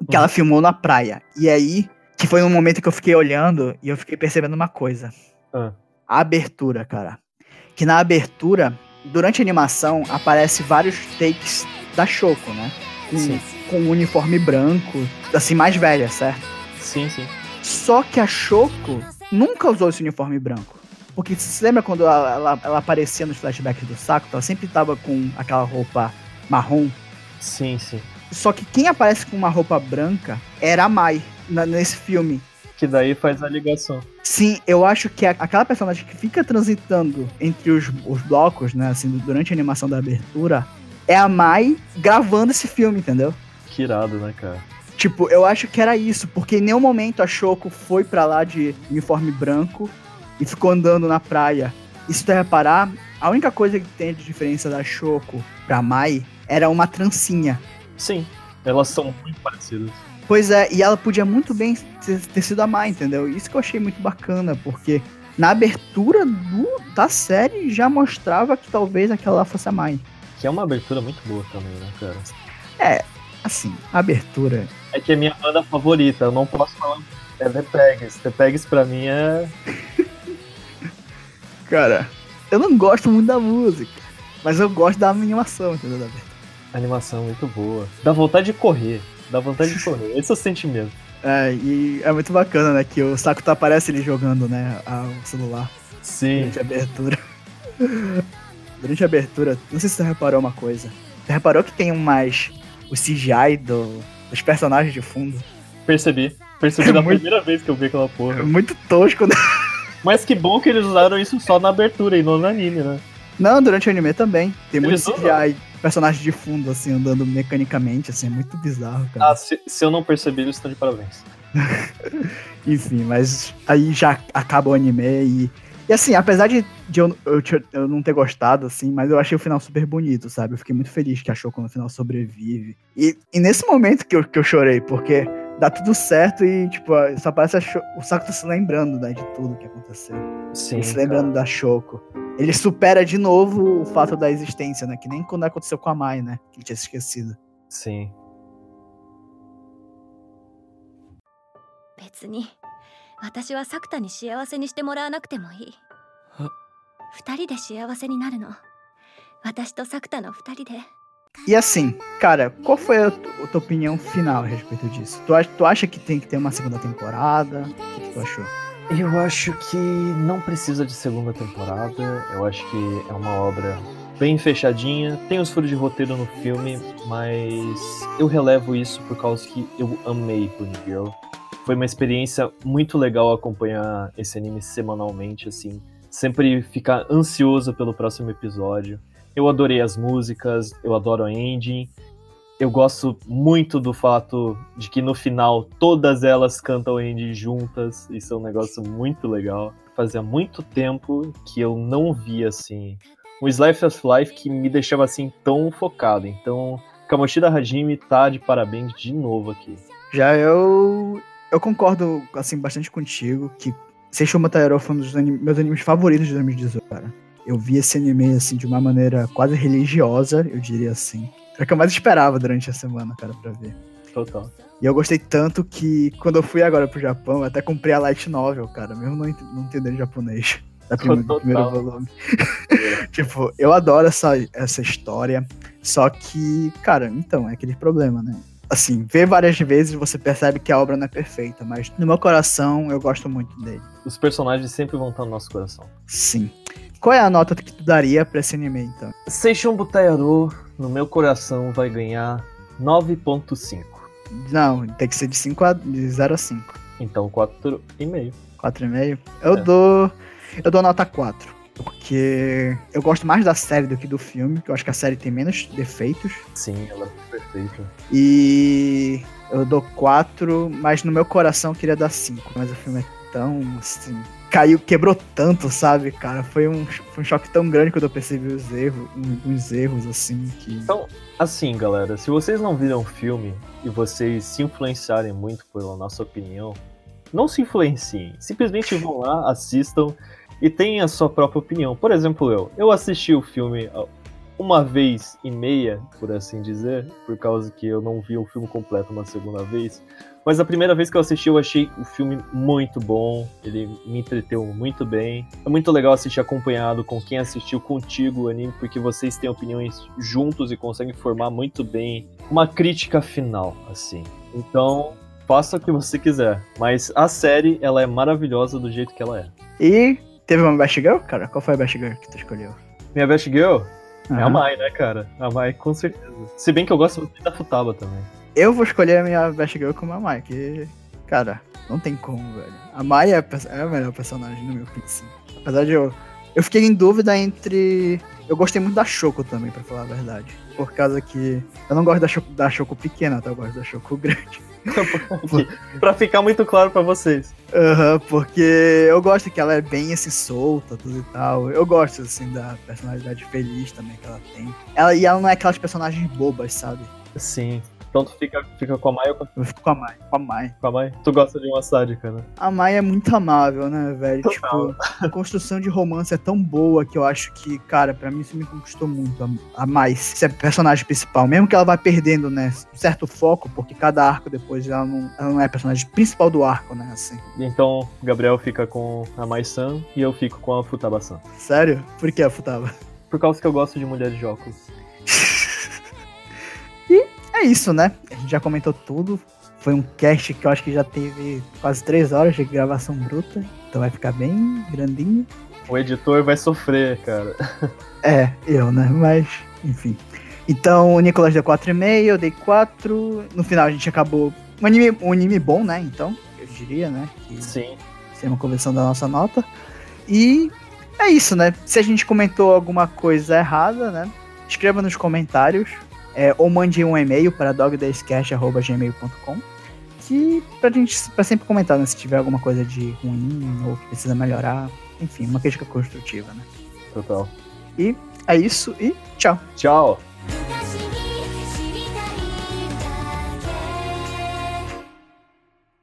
que ela filmou na praia. E aí, que foi um momento que eu fiquei olhando e eu fiquei percebendo uma coisa. Ah. A abertura, cara. Que na abertura, durante a animação, aparece vários takes da Choco, né? Com, Sim. com um uniforme branco, assim, mais velha, certo? Sim, sim. Só que a Choco nunca usou esse uniforme branco. Porque você se lembra quando ela, ela- ela aparecia nos flashbacks do saco? Ela sempre tava com aquela roupa marrom. Sim, sim. Só que quem aparece com uma roupa branca era a Mai na- nesse filme. Que daí faz a ligação. Sim, eu acho que a- aquela personagem que fica transitando entre os, os blocos, né, assim, durante a animação da abertura, é a Mai gravando esse filme, entendeu? Que irado, né, cara? Tipo, eu acho que era isso, porque em nenhum momento a Shoko foi pra lá de uniforme branco e ficou andando na praia. E se tu reparar, a única coisa que tem de diferença da Shoko pra Mai era uma trancinha. Sim. Elas são muito parecidas. Pois é, e ela podia muito bem ter, sido a Mai, entendeu? Isso que eu achei muito bacana, porque na abertura do- da série já mostrava que talvez aquela lá fosse a Mai. Que é uma abertura muito boa também, né, cara? Assim, a abertura. É que é minha banda favorita, eu não posso falar. É The Pegs. The Pegs pra mim é. Cara, eu não gosto muito da música, mas eu gosto da animação, entendeu? Da abertura. Animação muito boa. Dá vontade de correr. Dá vontade de correr. Esse é o sentimento. É, e é muito bacana, né? Que o Sakuta aparece ele jogando, né? a- o celular Sim. durante a abertura. durante a abertura, não sei se você reparou uma coisa. Você reparou que tem mais o CGI do, dos personagens de fundo? Percebi. Percebi da Muito- primeira vez que eu vi aquela É porra. muito tosco, né? Mas que bom que eles usaram isso só na abertura e não no anime, né? Não, durante o anime também. Tem muito Eles usam? CGI, personagens de fundo, assim, andando mecanicamente, assim, é muito bizarro, cara. Ah, se, se eu não percebi, eles estão de parabéns. Enfim, mas aí já acaba o anime e. E assim, apesar de, de eu, eu, eu não ter gostado, assim, mas eu achei o final super bonito, sabe? Eu fiquei muito feliz que a Shoko no final sobrevive. E, e nesse momento que eu, que eu chorei, porque dá tudo certo e, tipo, só parece a Sho- o Saco tá se lembrando, né, de tudo que aconteceu. Sim. Ele se lembrando da Shoko. Ele supera de novo o fato da existência, né? Que nem quando aconteceu com a Mai, né? Que ele tinha se esquecido. Sim. 別に私は作田に幸せにしてもらわなくてもいいは二人で幸せになるの私と作田の二人で e assim, cara, qual foi a, a tua opinião final a respeito disso? Tu tu acha que tem que ter uma segunda temporada? O que, que tu achou? Eu acho que não precisa de segunda temporada. Eu acho que é uma obra bem fechadinha. Tem os furos de roteiro no filme, mas eu relevo isso por causa que eu amei Bunny Girl. Foi uma experiência muito legal acompanhar esse anime semanalmente, assim. Sempre ficar ansioso pelo próximo episódio. Eu adorei as músicas, eu adoro a ending. Eu gosto muito do fato de que no final todas elas cantam ending juntas. Isso é um negócio muito legal. Fazia muito tempo que eu não via assim um Slice of Life que me deixava assim tão focado. Então, Kamoshida Hajime tá de parabéns de novo aqui. Já eu. Eu concordo, assim, bastante contigo que Seishun Mataero foi um dos meus animes favoritos de 2018, cara. Eu vi esse anime, assim, de uma maneira quase religiosa, eu diria assim. Era o que eu mais esperava durante a semana, cara, pra ver. Total. E eu gostei tanto que quando eu fui agora pro Japão, eu até comprei a Light Novel, cara, mesmo não, não entendendo japonês. da prime- do primeiro volume. tipo, eu adoro essa, essa história. Só que, cara, então, é aquele problema, né? Assim, ver várias vezes você percebe que a obra não é perfeita, mas no meu coração eu gosto muito dele. Os personagens sempre vão estar no nosso coração. Sim. Qual é a nota que tu daria pra esse anime, então? Seishun Butayaro, no meu coração, vai ganhar 9.5. Não, tem que ser de, 5 a, de 0 a 5. Então 4,5. 4,5? Eu É. dou. Eu dou nota 4. Porque eu gosto mais da série do que do filme, que eu acho que a série tem menos defeitos. Sim, ela é perfeita. E eu dou 4, mas no meu coração eu queria dar 5. Mas o filme é tão assim. Caiu, quebrou tanto, sabe, cara? Foi um, foi um choque tão grande quando eu percebi os erros, uns erros, assim, que. Então, assim, galera, se vocês não viram o filme e vocês se influenciarem muito pela nossa opinião, não se influenciem. Simplesmente vão lá, assistam e tenham a sua própria opinião. Por exemplo, eu. Eu assisti o filme uma vez e meia, por assim dizer, por causa que eu não vi o filme completo uma segunda vez. Mas a primeira vez que eu assisti, eu achei o filme muito bom. Ele me entreteu muito bem. É muito legal assistir acompanhado com quem assistiu contigo o anime, porque vocês têm opiniões juntos e conseguem formar muito bem uma crítica final, assim. Então, faça o que você quiser. Mas a série, ela é maravilhosa do jeito que ela é. E teve uma Best Girl, cara? Qual foi a Best Girl que tu escolheu? Minha best girl é a. Mai, né, cara? A Mai, com certeza. Se bem que eu gosto muito da Futaba também. Eu vou escolher a minha Best Girl como a Mai, que, cara, não tem como, velho. A Mai é, a é a melhor personagem no meu PC. Apesar de eu. Eu fiquei em dúvida entre. Eu gostei muito da Choco também, pra falar a verdade. Por causa que. Eu não gosto da Choco, da Choco pequena, tá? Eu gosto da Choco grande. pra ficar muito claro pra vocês. Aham, porque eu gosto que ela é bem assim, solta, tudo e tal. Eu gosto, assim, da personalidade feliz também que ela tem. Ela, e ela não é aquelas personagens bobas, sabe? Sim. Então tu fica, fica com a Mai ou com Eu fico com a Mai, com a Mai. a Mai? Tu gosta de uma sádica, né? A Mai é muito amável, né, velho? Total. Tipo, a construção de romance é tão boa que eu acho que, cara, pra mim isso me conquistou muito. A, a Mai ser a personagem principal. Mesmo que ela vai perdendo, né, certo foco, porque cada arco depois ela não, ela não é a personagem principal do arco, né, assim. Então, o Gabriel fica com a Mai-san e eu fico com a Futaba-san. Sério? Por que a Futaba? Por causa que eu gosto de mulheres de óculos. É isso, né? A gente já comentou tudo. Foi um cast que eu acho que já teve quase três horas de gravação bruta. Então vai ficar bem grandinho. O editor vai sofrer, cara. É, eu, né? Mas, enfim. Então, o Nicolas deu 4,5, eu dei 4. No final a gente acabou. Um anime, um anime bom, né? Então, eu diria, né? Que Sim. ser uma conversão da nossa nota. E é isso, né? Se a gente comentou alguma coisa errada, né? Escreva nos comentários. É, ou mande um e-mail para dogdayscast.gmail.com que pra gente pra sempre comentar, né? Se tiver alguma coisa de ruim ou que precisa melhorar. Enfim, uma crítica construtiva, né? Total. É isso e tchau! Tchau.